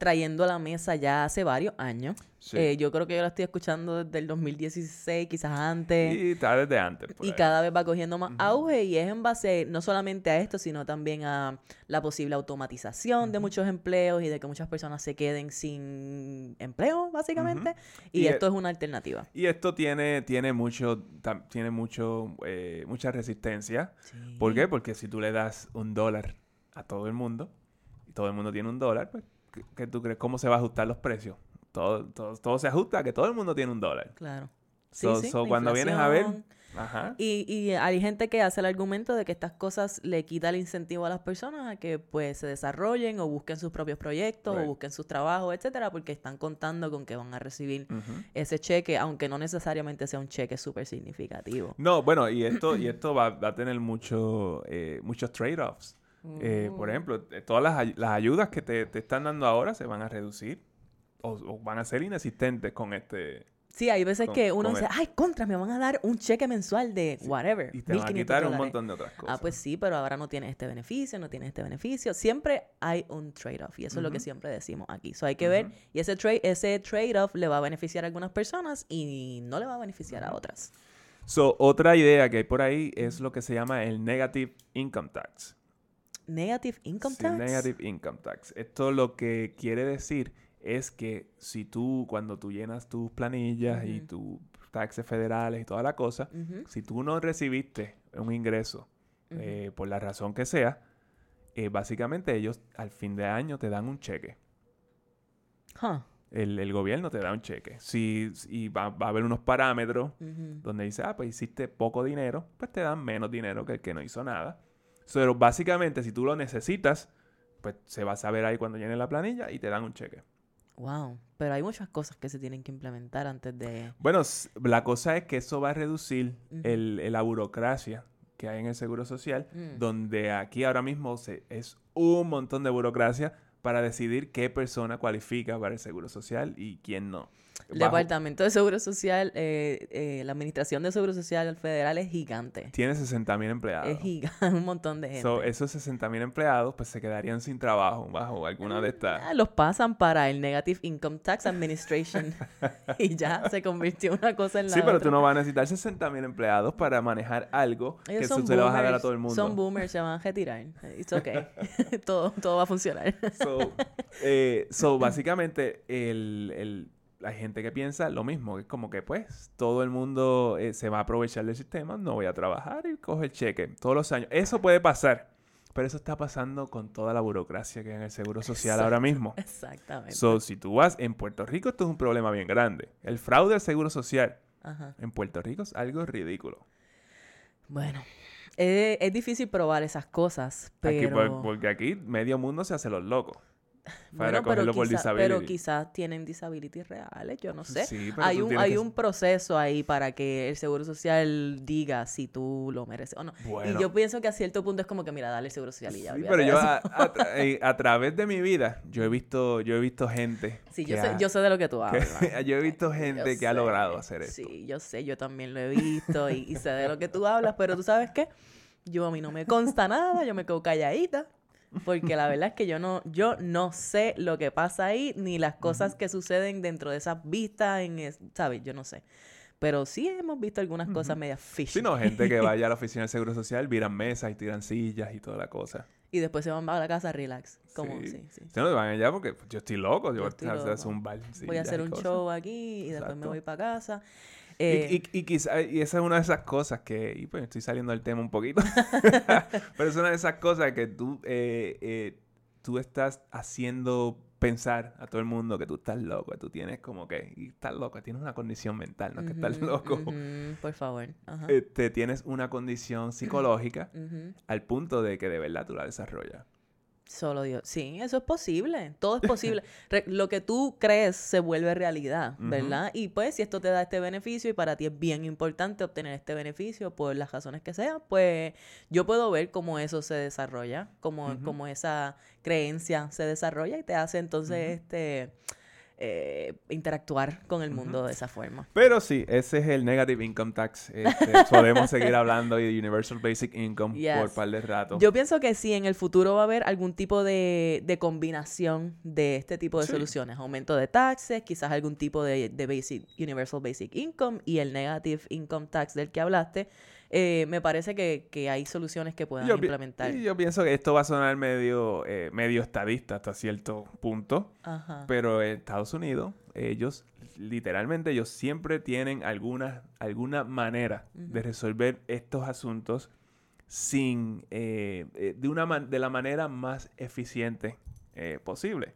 trayendo a la mesa ya hace varios años. Sí. Eh, yo creo que yo la estoy escuchando desde el 2016, quizás antes. y está desde antes. por Y ahí. cada vez va cogiendo más auge y es en base no solamente a esto, sino también a la posible automatización de muchos empleos y de que muchas personas se queden sin empleo, básicamente. Y, Y, esto es una alternativa. Y esto tiene, tiene mucho, tiene mucho, eh, mucha resistencia. ¿Por qué? Porque si tú le das un dólar a todo el mundo, y todo el mundo tiene un dólar, pues, ¿qué, qué tú crees? ¿Cómo se va a ajustar los precios? Todo, todo, todo se ajusta a que todo el mundo tiene un dólar. Claro. Sí, So- sí, so cuando vienes a ver, ajá. Y, y hay gente que hace el argumento de que estas cosas le quita el incentivo a las personas a que pues se desarrollen o busquen sus propios proyectos Right. o busquen sus trabajos, etcétera, porque están contando con que van a recibir ese cheque, aunque no necesariamente sea un cheque súper significativo. No, bueno, y esto, y esto va, va a tener mucho, eh, muchos trade-offs. Eh, por ejemplo, eh, todas las, ay- las ayudas que te, te están dando ahora se van a reducir o, o van a ser inexistentes con este... Sí, hay veces con- que uno dice, ay, contra, me van a dar un cheque mensual de whatever. Y te van a 1.500 quitar un dólares". montón de otras cosas. Ah, pues sí, pero ahora no tienes este beneficio, no tienes este beneficio. Siempre hay un trade-off y eso es lo que siempre decimos aquí. So hay que ver y ese, trade ese trade-off le va a beneficiar a algunas personas y no le va a beneficiar a otras. So, otra idea que hay por ahí es lo que se llama el Negative Income Tax. Negative income Sí, tax. Negative Income Tax. Esto lo que quiere decir es que si tú, cuando tú llenas tus planillas y tus taxes federales y toda la cosa, si tú no recibiste un ingreso eh, por la razón que sea, eh, básicamente ellos al fin de año te dan un cheque. Huh. El, el gobierno te da un cheque. Si, y va, va a haber unos parámetros donde dice, ah, pues hiciste poco dinero, pues te dan menos dinero que el que no hizo nada. Pero básicamente, si tú lo necesitas, pues se va a saber ahí cuando llene la planilla y te dan un cheque. Wow. Pero hay muchas cosas que se tienen que implementar antes de... Bueno, la cosa es que eso va a reducir Ujú. el- el- la burocracia que hay en el Seguro Social, Mm. donde aquí ahora mismo se, es un montón de burocracia para decidir qué persona cualifica para el Seguro Social y quién no. El Bajo- Departamento de Seguro Social, eh, eh, la Administración de Seguro Social Federal es gigante. tiene 60 mil empleados. Es gigante, un montón de gente. So, esos 60 mil empleados pues se quedarían sin trabajo bajo alguna de estas. Ah, los pasan para el Negative Income Tax Administration y ya se convirtió una cosa en la Sí, pero otra. tú no vas a necesitar 60 mil empleados para manejar algo Ellos que son se le vas a dar a todo el mundo. Son boomers, se van a retirar. It's okay. todo, todo va a funcionar. So, eh, so, básicamente, el, el- hay gente que piensa lo mismo, que es como que pues todo el mundo eh, se va a aprovechar del sistema, no voy a trabajar y coge el cheque todos los años. Eso puede pasar, pero eso está pasando con toda la burocracia que hay en el Seguro Social ahora mismo. Exactamente. So, si tú vas en Puerto Rico, esto es un problema bien grande. El fraude al Seguro Social Ajá. en Puerto Rico es algo ridículo. Bueno, es, es difícil probar esas cosas, Aquí, pero... por- porque aquí medio mundo se hace los locos. Para Bueno, pero, por quizá- pero quizás tienen disabilities reales, yo no sé. Sí, pero hay un, hay que- un proceso ahí para que el Seguro Social diga si tú lo mereces o no. Bueno. Y yo pienso que a cierto punto es como que, mira, dale el Seguro Social y ya. Sí, pero yo eso. a, a tra- eh, a través de mi vida, yo he visto, yo he visto gente. Sí, yo sé, yo sé de lo que tú que- hablas. yo he visto gente Yo que ha logrado hacer esto. Sí, yo sé, yo también lo he visto y, y sé de lo que tú hablas, pero tú sabes qué, yo a mí no me consta nada, yo me quedo calladita, porque la verdad es que yo no, yo no sé lo que pasa ahí, ni las cosas que suceden dentro de esas vistas, en es- ¿sabes? Yo no sé. Pero sí hemos visto algunas cosas medias fishy. Sí, no, gente que vaya a la oficina del Seguro Social, viran mesas y tiran sillas y toda la cosa. Y después se van a la casa relax. Como, Sí. sí, sí. Si no, van allá porque yo estoy loco. Yo, Yo voy estoy a hacer loco. un bar. Voy a hacer un show aquí y después me Exacto. voy para casa. Y- Eh, Y, y, quizá- y esa es una de esas cosas que, y pues estoy saliendo del tema un poquito, pero es una de esas cosas que tú, eh, eh, tú estás haciendo pensar a todo el mundo que tú estás loco, tú tienes como que, y estás loco, tienes una condición mental, no es que estás loco, por favor. Ajá. este, tienes una condición psicológica al punto de que de verdad tú la desarrollas. Solo Dios. Sí, eso es posible. Todo es posible. Re- lo que tú crees se vuelve realidad. ¿verdad? Y pues si esto te da este beneficio y para ti es bien importante obtener este beneficio por las razones que sean, pues yo puedo ver cómo eso se desarrolla, cómo, cómo esa creencia se desarrolla y te hace entonces este eh, interactuar con el mundo de esa forma. Pero sí, ese es el negative income tax. Este, podemos seguir hablando de Universal Basic Income por par de rato. Yo pienso que sí, en el futuro va a haber algún tipo de, de combinación de este tipo de soluciones. Aumento de taxes, quizás algún tipo de, de basic, Universal Basic Income y el negative income tax del que hablaste eh, me parece que, que, hay soluciones que puedan implementar. yo pienso que esto va a sonar medio, eh, medio estadista hasta cierto punto, pero en Estados Unidos, ellos, literalmente, ellos siempre tienen alguna, alguna manera de resolver estos asuntos sin, eh, de, una de la manera más eficiente posible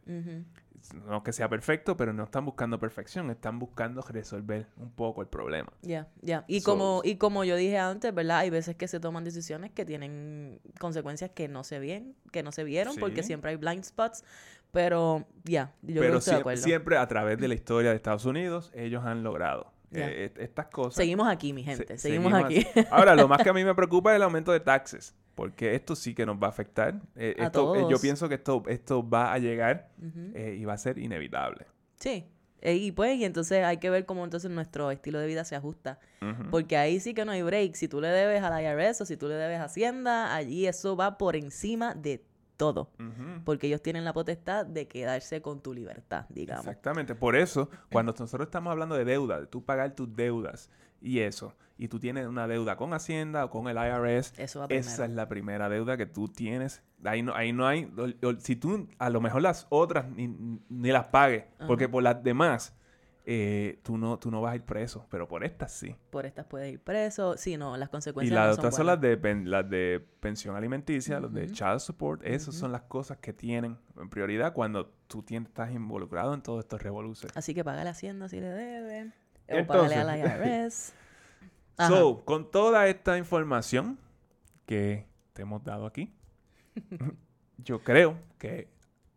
no que sea perfecto, pero no están buscando perfección, están buscando resolver un poco el problema. Ya, ya. Y como y como yo dije antes, ¿verdad? Hay veces que se toman decisiones que tienen consecuencias que no se ven, que no se vieron porque siempre hay blind spots, pero ya, yo pero estoy de acuerdo. siempre a través de la historia de Estados Unidos ellos han logrado eh, estas cosas. Seguimos aquí, mi gente, seguimos, aquí. Ahora, lo más que a mí me preocupa es el aumento de taxes porque esto sí que nos va a afectar. Eh, esto, eh, yo pienso que esto, esto va a llegar eh, y va a ser inevitable. Sí. y pues, y entonces hay que ver cómo entonces nuestro estilo de vida se ajusta. Porque ahí sí que no hay break. Si tú le debes a la IRS o si tú le debes a Hacienda, allí eso va por encima de todo. Porque ellos tienen la potestad de quedarse con tu libertad, digamos. Exactamente. Por eso, cuando nosotros estamos hablando de deuda, de tú pagar tus deudas y eso, y tú tienes una deuda con Hacienda o con el IRS, esa es la primera deuda que tú tienes. Ahí no, ahí no hay, si tú a lo mejor las otras ni, las pagues, porque por las demás eh, tú, no, tú no vas a ir preso, pero por estas sí. Por estas puedes ir preso, sí, no, las consecuencias. Y las otras son, las de, las de pensión alimenticia, los de child support, esas son las cosas que tienen en prioridad cuando tú tienes, estás involucrado en todos estos revoluciones. Así que paga la hacienda si le deben, o a la IRS. So, con toda esta información que te hemos dado aquí, yo creo que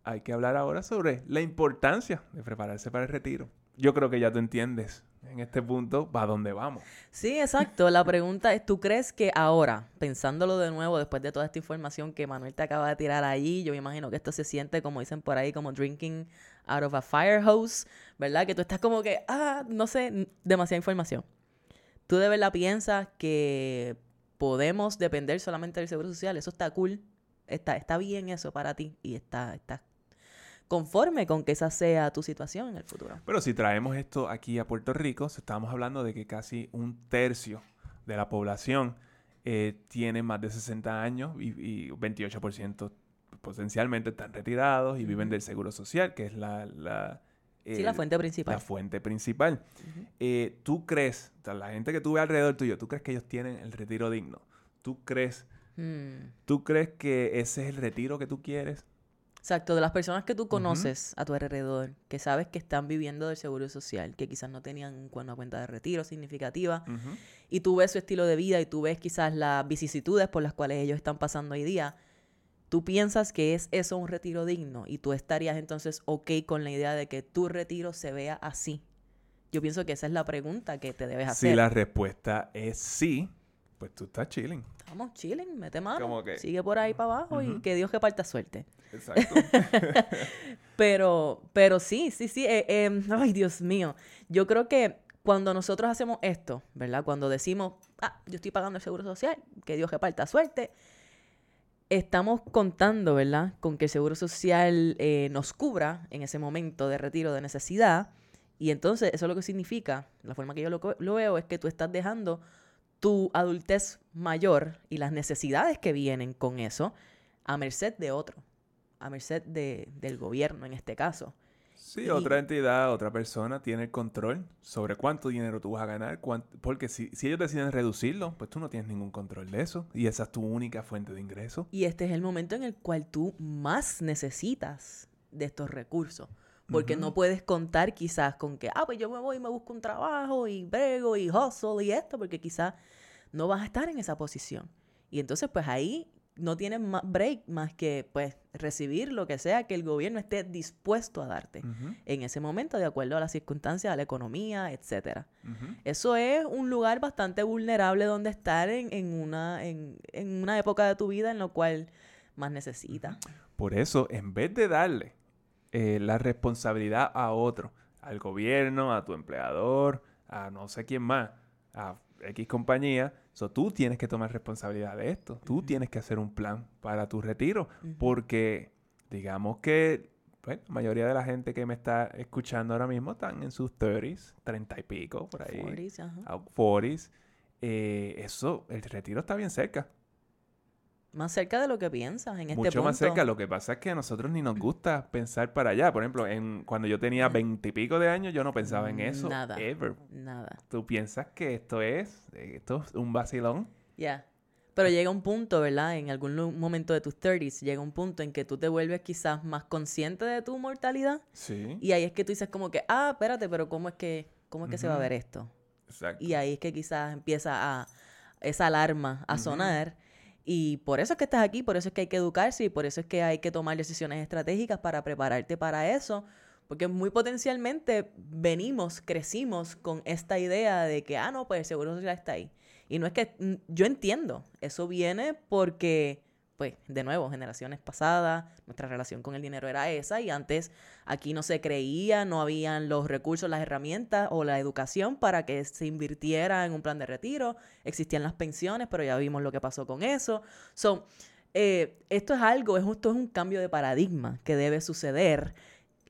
hay que hablar ahora sobre la importancia de prepararse para el retiro. Yo creo que ya tú entiendes en este punto para dónde vamos. Sí, exacto. La pregunta es, ¿tú crees que ahora, pensándolo de nuevo, después de toda esta información que Manuel te acaba de tirar ahí, yo me imagino que esto se siente, como dicen por ahí, como drinking out of a fire hose, ¿verdad? Que tú estás como que, ah, no sé, demasiada información. ¿Tú de verdad piensas que podemos depender solamente del seguro social? Eso está cool. Está, está bien eso para ti y está, está conforme con que esa sea tu situación en el futuro. Pero si traemos esto aquí a Puerto Rico, estamos hablando de que casi un tercio de la población eh, tiene más de 60 años y, y 28% potencialmente están retirados y viven del seguro social, que es la, sí, la fuente principal. La fuente principal. Eh, ¿Tú crees, la gente que tú ves alrededor tuyo, ¿tú crees que ellos tienen el retiro digno? ¿Tú crees, hmm. ¿tú crees que ese es el retiro que tú quieres? Exacto, de las personas que tú conoces a tu alrededor, que sabes que están viviendo del seguro social, que quizás no tenían una cuenta de retiro significativa, y tú ves su estilo de vida y tú ves quizás las vicisitudes por las cuales ellos están pasando hoy día, tú piensas que es eso un retiro digno y tú estarías entonces ok con la idea de que tu retiro se vea así. Yo pienso que esa es la pregunta que te debes hacer. Si la respuesta es sí, pues tú estás chilling. Estamos chilling, mete mano. Sigue por ahí para abajo y que Dios que parta suerte. Exacto. pero, pero sí, sí, sí. Eh, em, ay, Dios mío. Yo creo que cuando nosotros hacemos esto, ¿verdad? Cuando decimos, ah, yo estoy pagando el seguro social, que Dios que parta suerte, estamos contando, ¿verdad?, con que el Seguro Social eh, nos cubra en ese momento de retiro de necesidad. Y entonces eso lo que significa, la forma que yo lo, lo, veo, es que tú estás dejando tu adultez mayor y las necesidades que vienen con eso a merced de otro, a merced de, del gobierno en este caso. Sí, otra entidad, otra persona tiene el control sobre cuánto dinero tú vas a ganar, porque si, si, ellos deciden reducirlo, pues tú no tienes ningún control de eso y esa es tu única fuente de ingreso. Y este es el momento en el cual tú más necesitas de estos recursos, porque no puedes contar quizás con que, ah, pues yo me voy y me busco un trabajo y brego y hustle y esto, porque quizás no vas a estar en esa posición. Y entonces pues ahí no tienes más break más que pues recibir lo que sea que el gobierno esté dispuesto a darte en ese momento de acuerdo a las circunstancias, a la economía, etcétera. Eso es un lugar bastante vulnerable donde estar en, una, en, una época de tu vida en la cual más necesitas. Por eso, en vez de darle eh, la responsabilidad a otro, al gobierno, a tu empleador, a no sé quién más, a X compañía. So, tú tienes que tomar responsabilidad de esto. Tú tienes que hacer un plan para tu retiro. Porque digamos que la mayoría de la gente que me está escuchando ahora mismo están en sus 30s, 30 y pico, por ahí. 40s, ajá. 40s. Eh, eso, el retiro está bien cerca. Más cerca de lo que piensas en este Mucho punto. más cerca. Lo que pasa es que a nosotros ni nos gusta pensar para allá. Por ejemplo, en, cuando yo tenía veintipico de años, yo no pensaba en eso. Nada. Ever. Nada. Tú piensas que esto es, esto es un vacilón. Ya. Pero llega un punto, ¿verdad? En algún momento de tus 30s, llega un punto en que tú te vuelves quizás más consciente de tu mortalidad. Sí. Y ahí es que tú dices como que, ah, espérate, pero ¿cómo es que, cómo es que se va a ver esto? Exacto. Y ahí es que quizás empieza a esa alarma a sonar. Y por eso es que estás aquí, por eso es que hay que educarse y por eso es que hay que tomar decisiones estratégicas para prepararte para eso. Porque muy potencialmente venimos, crecimos con esta idea de que, ah, no, pues el seguro social está ahí. Y no es que mm, yo entiendo, eso viene porque, pues, de nuevo, generaciones pasadas, nuestra relación con el dinero era esa y antes aquí no se creía, no habían los recursos, las herramientas o la educación para que se invirtiera en un plan de retiro, existían las pensiones, pero ya vimos lo que pasó con eso. So, eh, esto es algo, es, esto es un cambio de paradigma que debe suceder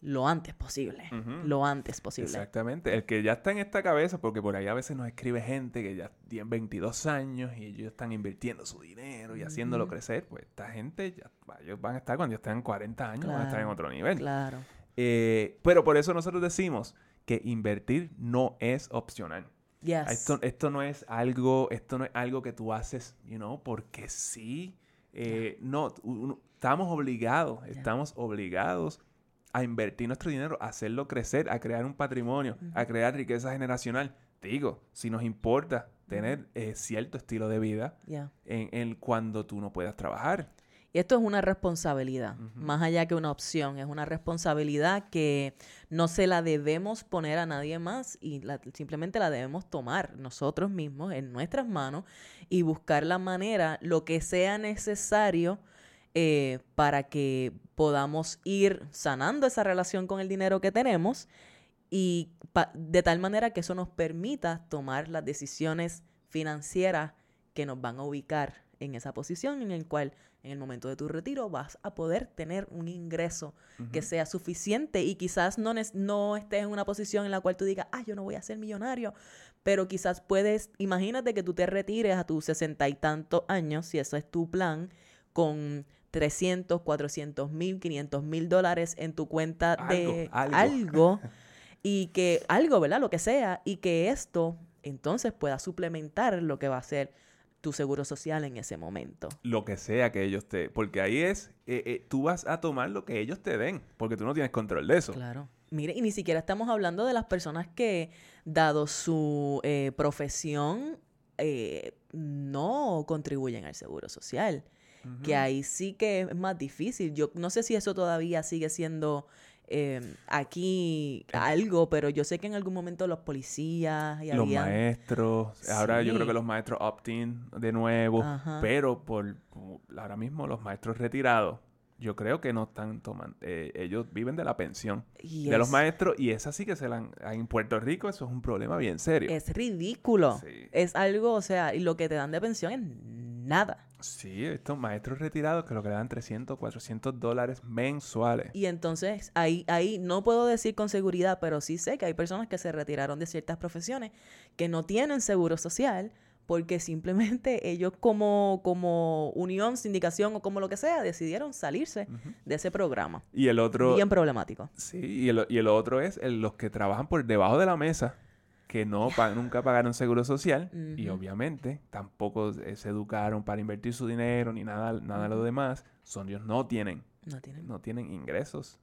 lo antes posible. Lo antes posible. Exactamente. El que ya está en esta cabeza, porque por ahí a veces nos escribe gente que ya tiene 22 años y ellos están invirtiendo su dinero y haciéndolo crecer, pues esta gente ya ellos van a estar cuando ellos tengan 40 años, van a estar en otro nivel. Claro. Eh, pero por eso nosotros decimos que invertir no es opcional. Esto, esto, no es algo, esto no es algo que tú haces, you know, porque sí. Eh, no, estamos obligados, estamos obligados a invertir nuestro dinero, a hacerlo crecer, a crear un patrimonio, a crear riqueza generacional. digo, si nos importa tener eh, cierto estilo de vida en, cuando tú no puedas trabajar. Y esto es una responsabilidad, más allá que una opción, es una responsabilidad que no se la debemos poner a nadie más y simplemente la debemos tomar nosotros mismos en nuestras manos y buscar la manera, lo que sea necesario eh, para que podamos ir sanando esa relación con el dinero que tenemos y de tal manera que eso nos permita tomar las decisiones financieras que nos van a ubicar en esa posición en el cual en el momento de tu retiro vas a poder tener un ingreso que sea suficiente. Y quizás no, no estés en una posición en la cual tú digas, ah, yo no voy a ser millonario, pero quizás puedes, imagínate que tú te retires a tus sesenta y tantos años, si eso es tu plan, con 300, 400 mil, 500 mil dólares en tu cuenta de algo. y que algo, ¿verdad? Lo que sea, y que esto entonces pueda suplementar lo que va a ser tu seguro social en ese momento. Lo que sea que ellos te... Porque ahí es, eh, eh, tú vas a tomar lo que ellos te den, porque tú no tienes control de eso. Claro. Mire, y ni siquiera estamos hablando de las personas que, dado su eh, profesión, no contribuyen al seguro social que ahí sí que es más difícil. Yo no sé si eso todavía sigue siendo em, aquí algo, pero yo sé que en algún momento los policías y los maestros, ahora yo creo que los maestros opt-in de nuevo, pero por ahora mismo los maestros retirados yo creo que no están tomando, eh, ellos viven de la pensión de los maestros y esa sí que se la en Puerto Rico eso es un problema bien serio. Es ridículo. Es algo, o sea, y lo que te dan de pensión es nada. Sí, estos maestros retirados que lo que le dan 300, 400 dólares mensuales. Y entonces ahí, ahí no puedo decir con seguridad, pero sí sé que hay personas que se retiraron de ciertas profesiones que no tienen seguro social porque simplemente ellos como, como unión, sindicación o como lo que sea, decidieron salirse de ese programa. Y el otro... Bien problemático. Sí, y el, y el otro es los que trabajan por debajo de la mesa que no nunca pagaron seguro social y obviamente tampoco se educaron para invertir su dinero ni nada, nada de lo demás, son ellos no tienen, no tienen, no tienen ingresos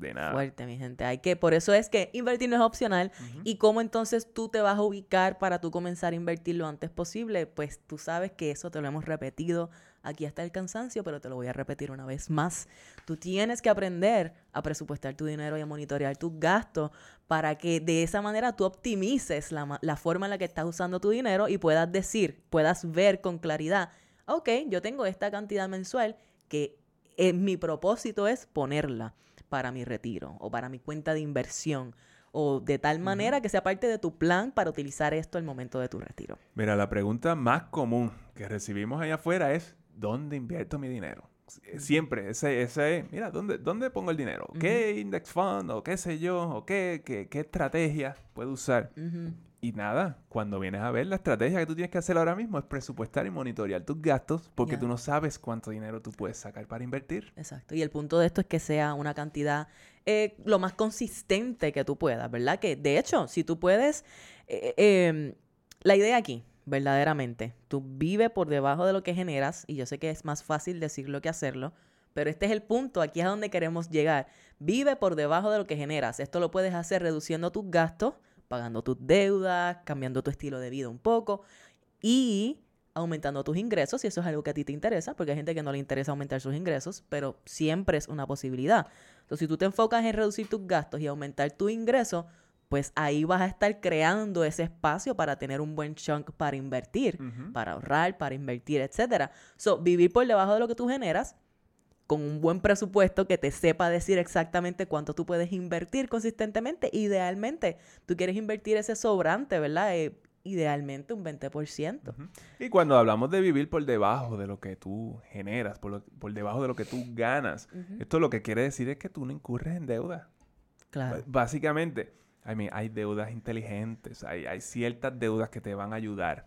de nada. Fuerte, mi gente. Hay que, por eso es que invertir no es opcional. ¿Y cómo entonces tú te vas a ubicar para tú comenzar a invertir lo antes posible? Pues tú sabes que eso te lo hemos repetido aquí hasta el cansancio, pero te lo voy a repetir una vez más. Tú tienes que aprender a presupuestar tu dinero y a monitorear tus gastos para que de esa manera tú optimices la, la forma en la que estás usando tu dinero y puedas decir, puedas ver con claridad, ok, yo tengo esta cantidad mensual que eh, mi propósito es ponerla para mi retiro o para mi cuenta de inversión o de tal manera que sea parte de tu plan para utilizar esto al momento de tu retiro. Mira, la pregunta más común que recibimos allá afuera es, ¿dónde invierto mi dinero? Siempre, ese, ese, mira, ¿dónde, ¿dónde pongo el dinero? ¿Qué index fund o qué sé yo? ¿O qué, qué, qué estrategia puedo usar? Y nada, cuando vienes a ver, la estrategia que tú tienes que hacer ahora mismo es presupuestar y monitorear tus gastos porque tú no sabes cuánto dinero tú puedes sacar para invertir. Exacto. Y el punto de esto es que sea una cantidad eh, lo más consistente que tú puedas, ¿verdad? Que de hecho, si tú puedes, eh, em, la idea aquí, verdaderamente, tú vive por debajo de lo que generas y yo sé que es más fácil decirlo que hacerlo. Pero este es el punto, aquí es a donde queremos llegar. Vive por debajo de lo que generas. Esto lo puedes hacer reduciendo tus gastos, pagando tus deudas, cambiando tu estilo de vida un poco y aumentando tus ingresos, si eso es algo que a ti te interesa, porque hay gente que no le interesa aumentar sus ingresos, pero siempre es una posibilidad. Entonces, si tú te enfocas en reducir tus gastos y aumentar tu ingreso, pues ahí vas a estar creando ese espacio para tener un buen chunk para invertir, para ahorrar, para invertir, etcétera. So, vivir por debajo de lo que tú generas con un buen presupuesto que te sepa decir exactamente cuánto tú puedes invertir consistentemente. Idealmente, tú quieres invertir ese sobrante, ¿verdad? Eh, idealmente un 20%. Y cuando hablamos de vivir por debajo de lo que tú generas, por, por debajo de lo que tú ganas, esto lo que quiere decir es que tú no incurres en deuda. Claro. Básicamente, hay deudas inteligentes, hay, hay, ciertas deudas que te van a ayudar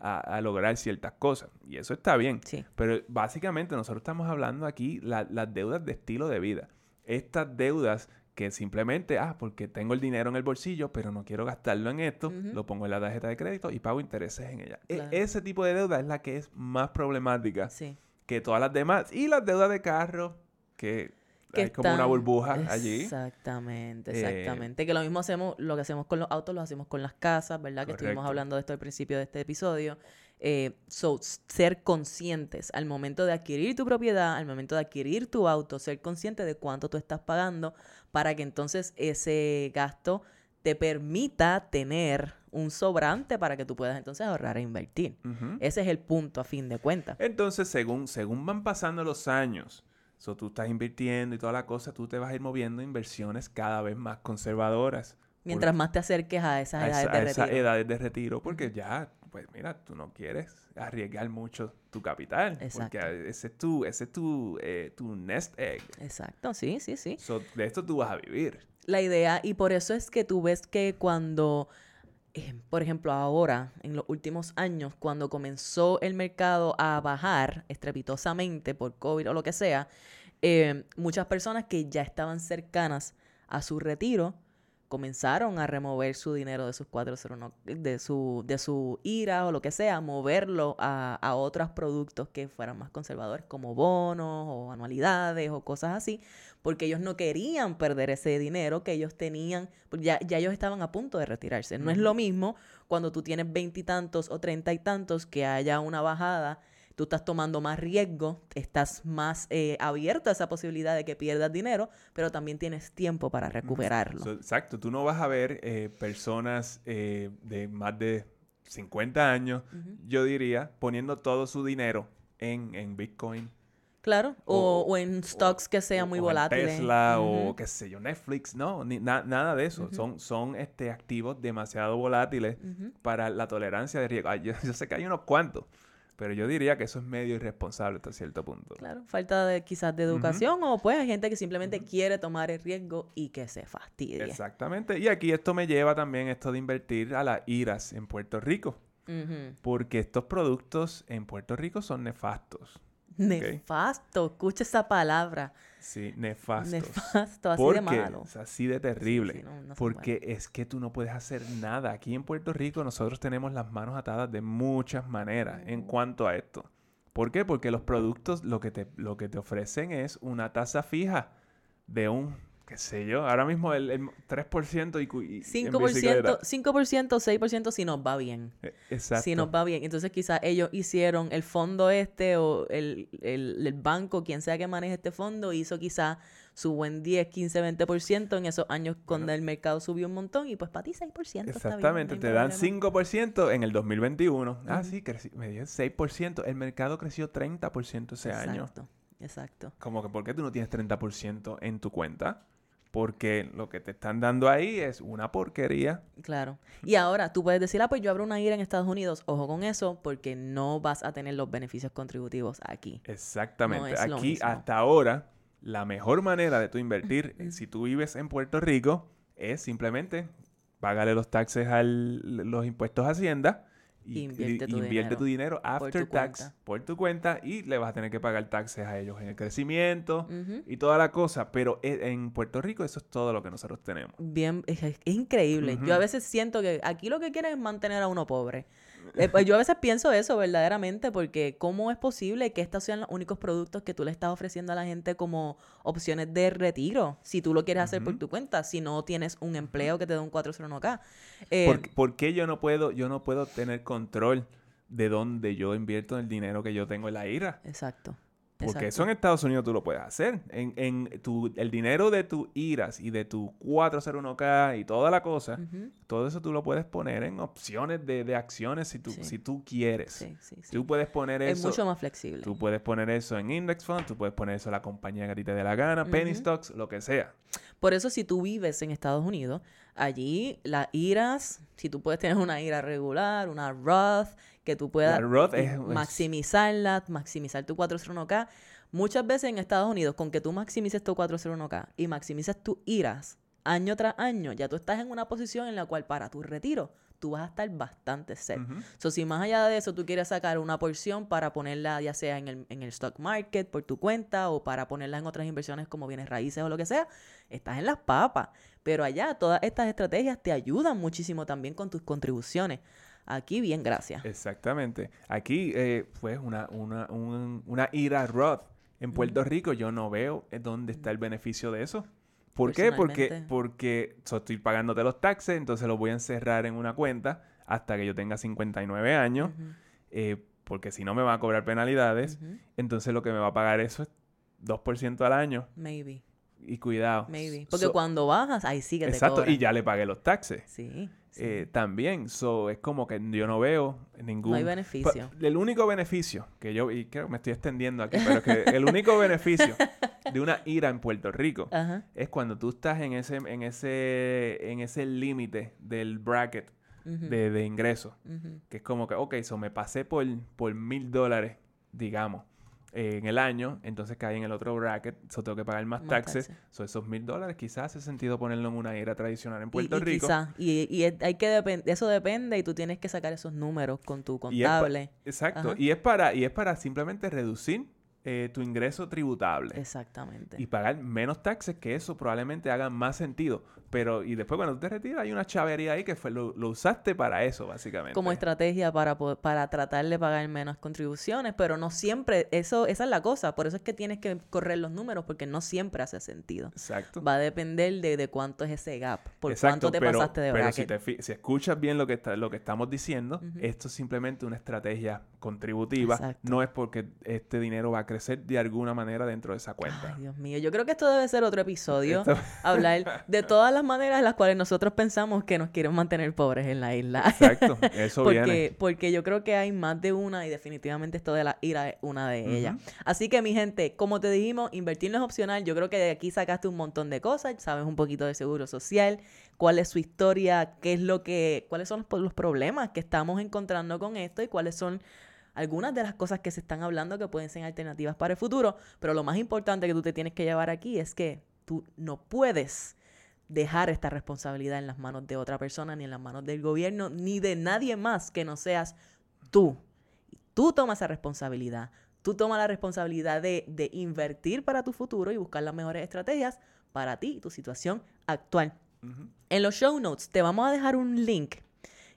a, lograr ciertas cosas. Y eso está bien. Pero básicamente nosotros estamos hablando aquí las deudas de estilo de vida. Estas deudas que simplemente, ah, porque tengo el dinero en el bolsillo, pero no quiero gastarlo en esto, lo pongo en la tarjeta de crédito y pago intereses en ella. E, ese tipo de deuda es la que es más problemática que todas las demás. Y las deudas de carro, que es como una burbuja allí. Exactamente, eh, exactamente. que lo mismo hacemos, lo que hacemos con los autos, lo hacemos con las casas, ¿verdad? Que estuvimos hablando de esto al principio de este episodio. Eh, so, ser conscientes al momento de adquirir tu propiedad, al momento de adquirir tu auto, ser consciente de cuánto tú estás pagando para que entonces ese gasto te permita tener un sobrante para que tú puedas entonces ahorrar e invertir. Ese es el punto a fin de cuentas. Entonces, según, según van pasando los años, So, tú estás invirtiendo y toda la cosa, tú te vas a ir moviendo inversiones cada vez más conservadoras. Mientras más te acerques a esas edades de retiro. edades de retiro, porque ya, pues mira, tú no quieres arriesgar mucho tu capital. Exacto. Porque ese es tu, ese es tu, eh, tu nest egg. Exacto, sí, sí, sí. de esto tú vas a vivir. La idea, y por eso es que tú ves que cuando, por ejemplo, ahora, en los últimos años, cuando comenzó el mercado a bajar estrepitosamente por COVID o lo que sea, eh, muchas personas que ya estaban cercanas a su retiro comenzaron a remover su dinero de sus 401, de su, de su IRA o lo que sea, moverlo a, a, otros productos que fueran más conservadores, como bonos o anualidades o cosas así, porque ellos no querían perder ese dinero que ellos tenían, ya, ya ellos estaban a punto de retirarse. No es lo mismo cuando tú tienes veintitantos o treinta y tantos que haya una bajada tú estás tomando más riesgo, estás más eh, abierto a esa posibilidad de que pierdas dinero, pero también tienes tiempo para recuperarlo. exacto, tú no vas a ver eh, personas eh, de más de 50 años, yo diría, poniendo todo su dinero en, en Bitcoin. Claro, o, en stocks que sean muy volátiles. Tesla o qué sé yo, Netflix, no, ni, nada de eso. Son, son este, activos demasiado volátiles para la tolerancia de riesgo. yo, yo, sé que hay unos cuantos, pero yo diría que eso es medio irresponsable hasta cierto punto. Claro, falta de quizás de educación o pues hay gente que simplemente quiere tomar el riesgo y que se fastidie. Exactamente. Y aquí esto me lleva también esto de invertir a las iras en Puerto Rico. Porque estos productos en Puerto Rico son nefastos. Nefasto, escucha esa palabra. Sí, nefasto. Nefasto, así de malo. Es así de terrible. porque es que tú no puedes hacer nada. Aquí en Puerto Rico nosotros tenemos las manos atadas de muchas maneras en cuanto a esto. ¿Por qué? Porque los productos lo que te, lo que te ofrecen es una tasa fija de un qué sé yo, ahora mismo el, 3% y, y 5%, 5%, 6% si nos va bien. E, exacto. Si nos va bien. Entonces quizás ellos hicieron el fondo este o el, el, banco, quien sea que maneje este fondo, hizo quizás su buen 10, 15, 20% en esos años cuando el mercado subió un montón y pues para ti 6%. Exactamente, te dan 5% en el 2021. Ah, sí, me dio 6%. El mercado creció 30% ese año. Exacto. Como que, ¿por qué tú no tienes 30% en tu cuenta? Porque lo que te están dando ahí es una porquería. Claro. Y ahora tú puedes decir, ah, pues yo abro una IRA en Estados Unidos. Ojo con eso, porque no vas a tener los beneficios contributivos aquí. Exactamente. Aquí, hasta ahora, la mejor manera de tú invertir, si tú vives en Puerto Rico, es simplemente pagarle los taxes a los impuestos a Hacienda y, Invierte tu invierte dinero tu dinero after tax cuenta. por tu cuenta y le vas a tener que pagar taxes a ellos en el crecimiento y toda la cosa. Pero e- en Puerto Rico eso es todo lo que nosotros tenemos. Bien, es, es increíble. Yo a veces siento que aquí lo que quieren es mantener a uno pobre. Eh, pues yo a veces pienso eso verdaderamente porque ¿cómo es posible que estos sean los únicos productos que tú le estás ofreciendo a la gente como opciones de retiro? Si tú lo quieres hacer por tu cuenta, si no tienes un empleo que te dé un 401k. Eh, ¿Por, por qué yo no puedo, yo no puedo tener control de dónde yo invierto el dinero que yo tengo en la IRA? Exacto. Porque exacto. eso en Estados Unidos tú lo puedes hacer. En, en tu, el dinero de tu IRAs y de tu 401k y toda la cosa, todo eso tú lo puedes poner en opciones de, de acciones si tú, Sí. si tú quieres. Sí, sí, sí. Tú puedes poner Es eso. mucho más flexible. Tú puedes poner eso en index fund, tú puedes poner eso en la compañía que a ti te dé la gana, penny stocks, lo que sea. Por eso si tú vives en Estados Unidos, allí las IRAs, si tú puedes tener una IRA regular, una Roth, que tú puedas es- maximizarla, maximizar tu 401k, muchas veces en Estados Unidos, con que tú maximices tu 401k y maximices tus IRAs año tras año, ya tú estás en una posición en la cual para tu retiro tú vas a estar bastante set. So, si más allá de eso tú quieres sacar una porción para ponerla ya sea en el, en el stock market por tu cuenta o para ponerla en otras inversiones como bienes raíces o lo que sea, estás en las papas. Pero allá todas estas estrategias te ayudan muchísimo también con tus contribuciones. Aquí bien, gracias. Exactamente. Aquí, eh, pues, una, una, un- una IRA Roth en Puerto Rico, yo no veo eh, dónde está el beneficio de eso. ¿Por qué? Porque, porque so, estoy pagándote los taxes, entonces los voy a encerrar en una cuenta hasta que yo tenga 59 años, Ujú, eh, porque si no me van a cobrar penalidades. Entonces lo que me va a pagar eso es 2% al año. Maybe, Y cuidado. maybe. Porque So- cuando bajas, ahí sí que te Exacto, cobran. y ya le pagué los taxes. Sí, sí. Eh, también, so, es como que yo no veo ningún... no hay Pa- beneficio. el único beneficio que yo, y creo que me estoy extendiendo aquí, pero que el único beneficio de una IRA en Puerto Rico Ajá. es cuando tú estás en ese, en ese, en ese límite del bracket de, de ingresos. Que es como que, ok, so me pasé por, por mil dólares, digamos, eh, en el año, entonces caí en el otro bracket, so tengo que pagar más, Más taxes. taxes. So esos mil dólares quizás hace sentido ponerlo en una IRA tradicional en Y- Puerto y, Rico. quizá, y, y hay que depen- eso depende y tú tienes que sacar esos números con tu Y contable. Exacto. Ajá. Y es para, y es para simplemente reducir eh, tu ingreso tributable. Exactamente. y pagar menos taxes, que eso probablemente haga más sentido. Pero, y después cuando te retiras, hay una chavería ahí que fue, lo, lo usaste para eso, básicamente. como estrategia para, para tratar de pagar menos contribuciones, pero no siempre, eso, esa es la cosa, por eso es que tienes que correr los números, porque no siempre hace sentido. Exacto. Va a depender de, de cuánto es ese gap, por Exacto, cuánto te pero, pasaste de pero bracket. si, te si escuchas bien lo que, está, lo que estamos diciendo, esto es simplemente una estrategia contributiva. Exacto. No es porque este dinero va a crecer de alguna manera dentro de esa cuenta. Ay, Dios mío, yo creo que esto debe ser otro episodio, Esto- hablar de todas las maneras en las cuales nosotros pensamos que nos quieren mantener pobres en la isla. Exacto, eso viene. Porque, porque yo creo que hay más de una y definitivamente esto de la ira es una de ellas. Así que mi gente, como te dijimos, invertir no es opcional. Yo creo que de aquí sacaste un montón de cosas, sabes un poquito de seguro social, cuál es su historia, qué es lo que, cuáles son los, los problemas que estamos encontrando con esto y cuáles son algunas de las cosas que se están hablando que pueden ser alternativas para el futuro. Pero lo más importante que tú te tienes que llevar aquí es que tú no puedes dejar esta responsabilidad en las manos de otra persona, ni en las manos del gobierno, ni de nadie más que no seas tú. Tú tomas esa responsabilidad. Tú tomas la responsabilidad de, de invertir para tu futuro y buscar las mejores estrategias para ti y tu situación actual. En los show notes te vamos a dejar un link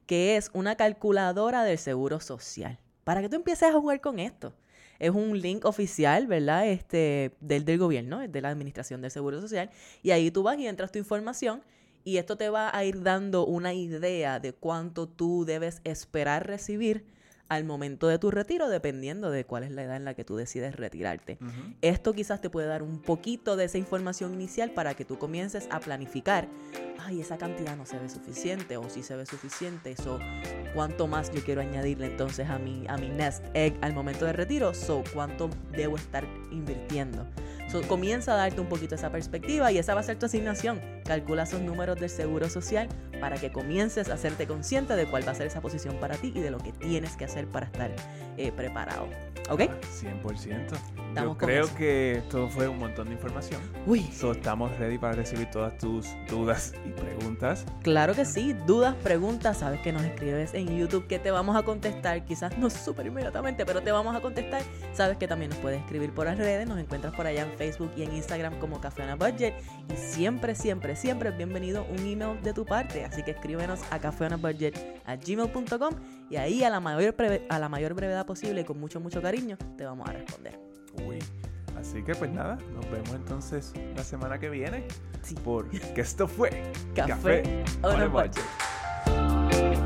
que es una calculadora del seguro social para que tú empieces a jugar con esto. Es un link oficial, ¿verdad? Este, del, del gobierno, de la Administración del Seguro Social. Y ahí tú vas y entras tu información y esto te va a ir dando una idea de cuánto tú debes esperar recibir al momento de tu retiro, dependiendo de cuál es la edad en la que tú decides retirarte. Esto quizás te puede dar un poquito de esa información inicial para que tú comiences a planificar. Ay, esa cantidad no se ve suficiente, o si se ve suficiente, eso, cuánto más yo quiero añadirle entonces a mi, a mi nest egg al momento de retiro, so, cuánto debo estar invirtiendo comienza a darte un poquito esa perspectiva y esa va a ser tu asignación. Calcula esos números del seguro social para que comiences a hacerte consciente de cuál va a ser esa posición para ti y de lo que tienes que hacer para estar eh, preparado. ¿Ok? 100%. Yo creo que todo fue un montón de información. Uy. estamos ready para recibir todas tus dudas y preguntas. Claro que sí. Dudas, preguntas. Sabes que nos escribes en YouTube que te vamos a contestar. Quizás no súper inmediatamente, pero te vamos a contestar. Sabes que también nos puedes escribir por las redes. Nos encuentras por allá en Facebook y en Instagram como Café Budget. Y siempre, siempre, siempre es bienvenido un email de tu parte. Así que escríbenos a gmail.com y ahí a la mayor, a la mayor brevedad posible y con mucho, mucho cariño te vamos a responder. Uy. Así que pues nada, nos vemos entonces la semana que viene. Sí. Porque esto fue Café, Café budget.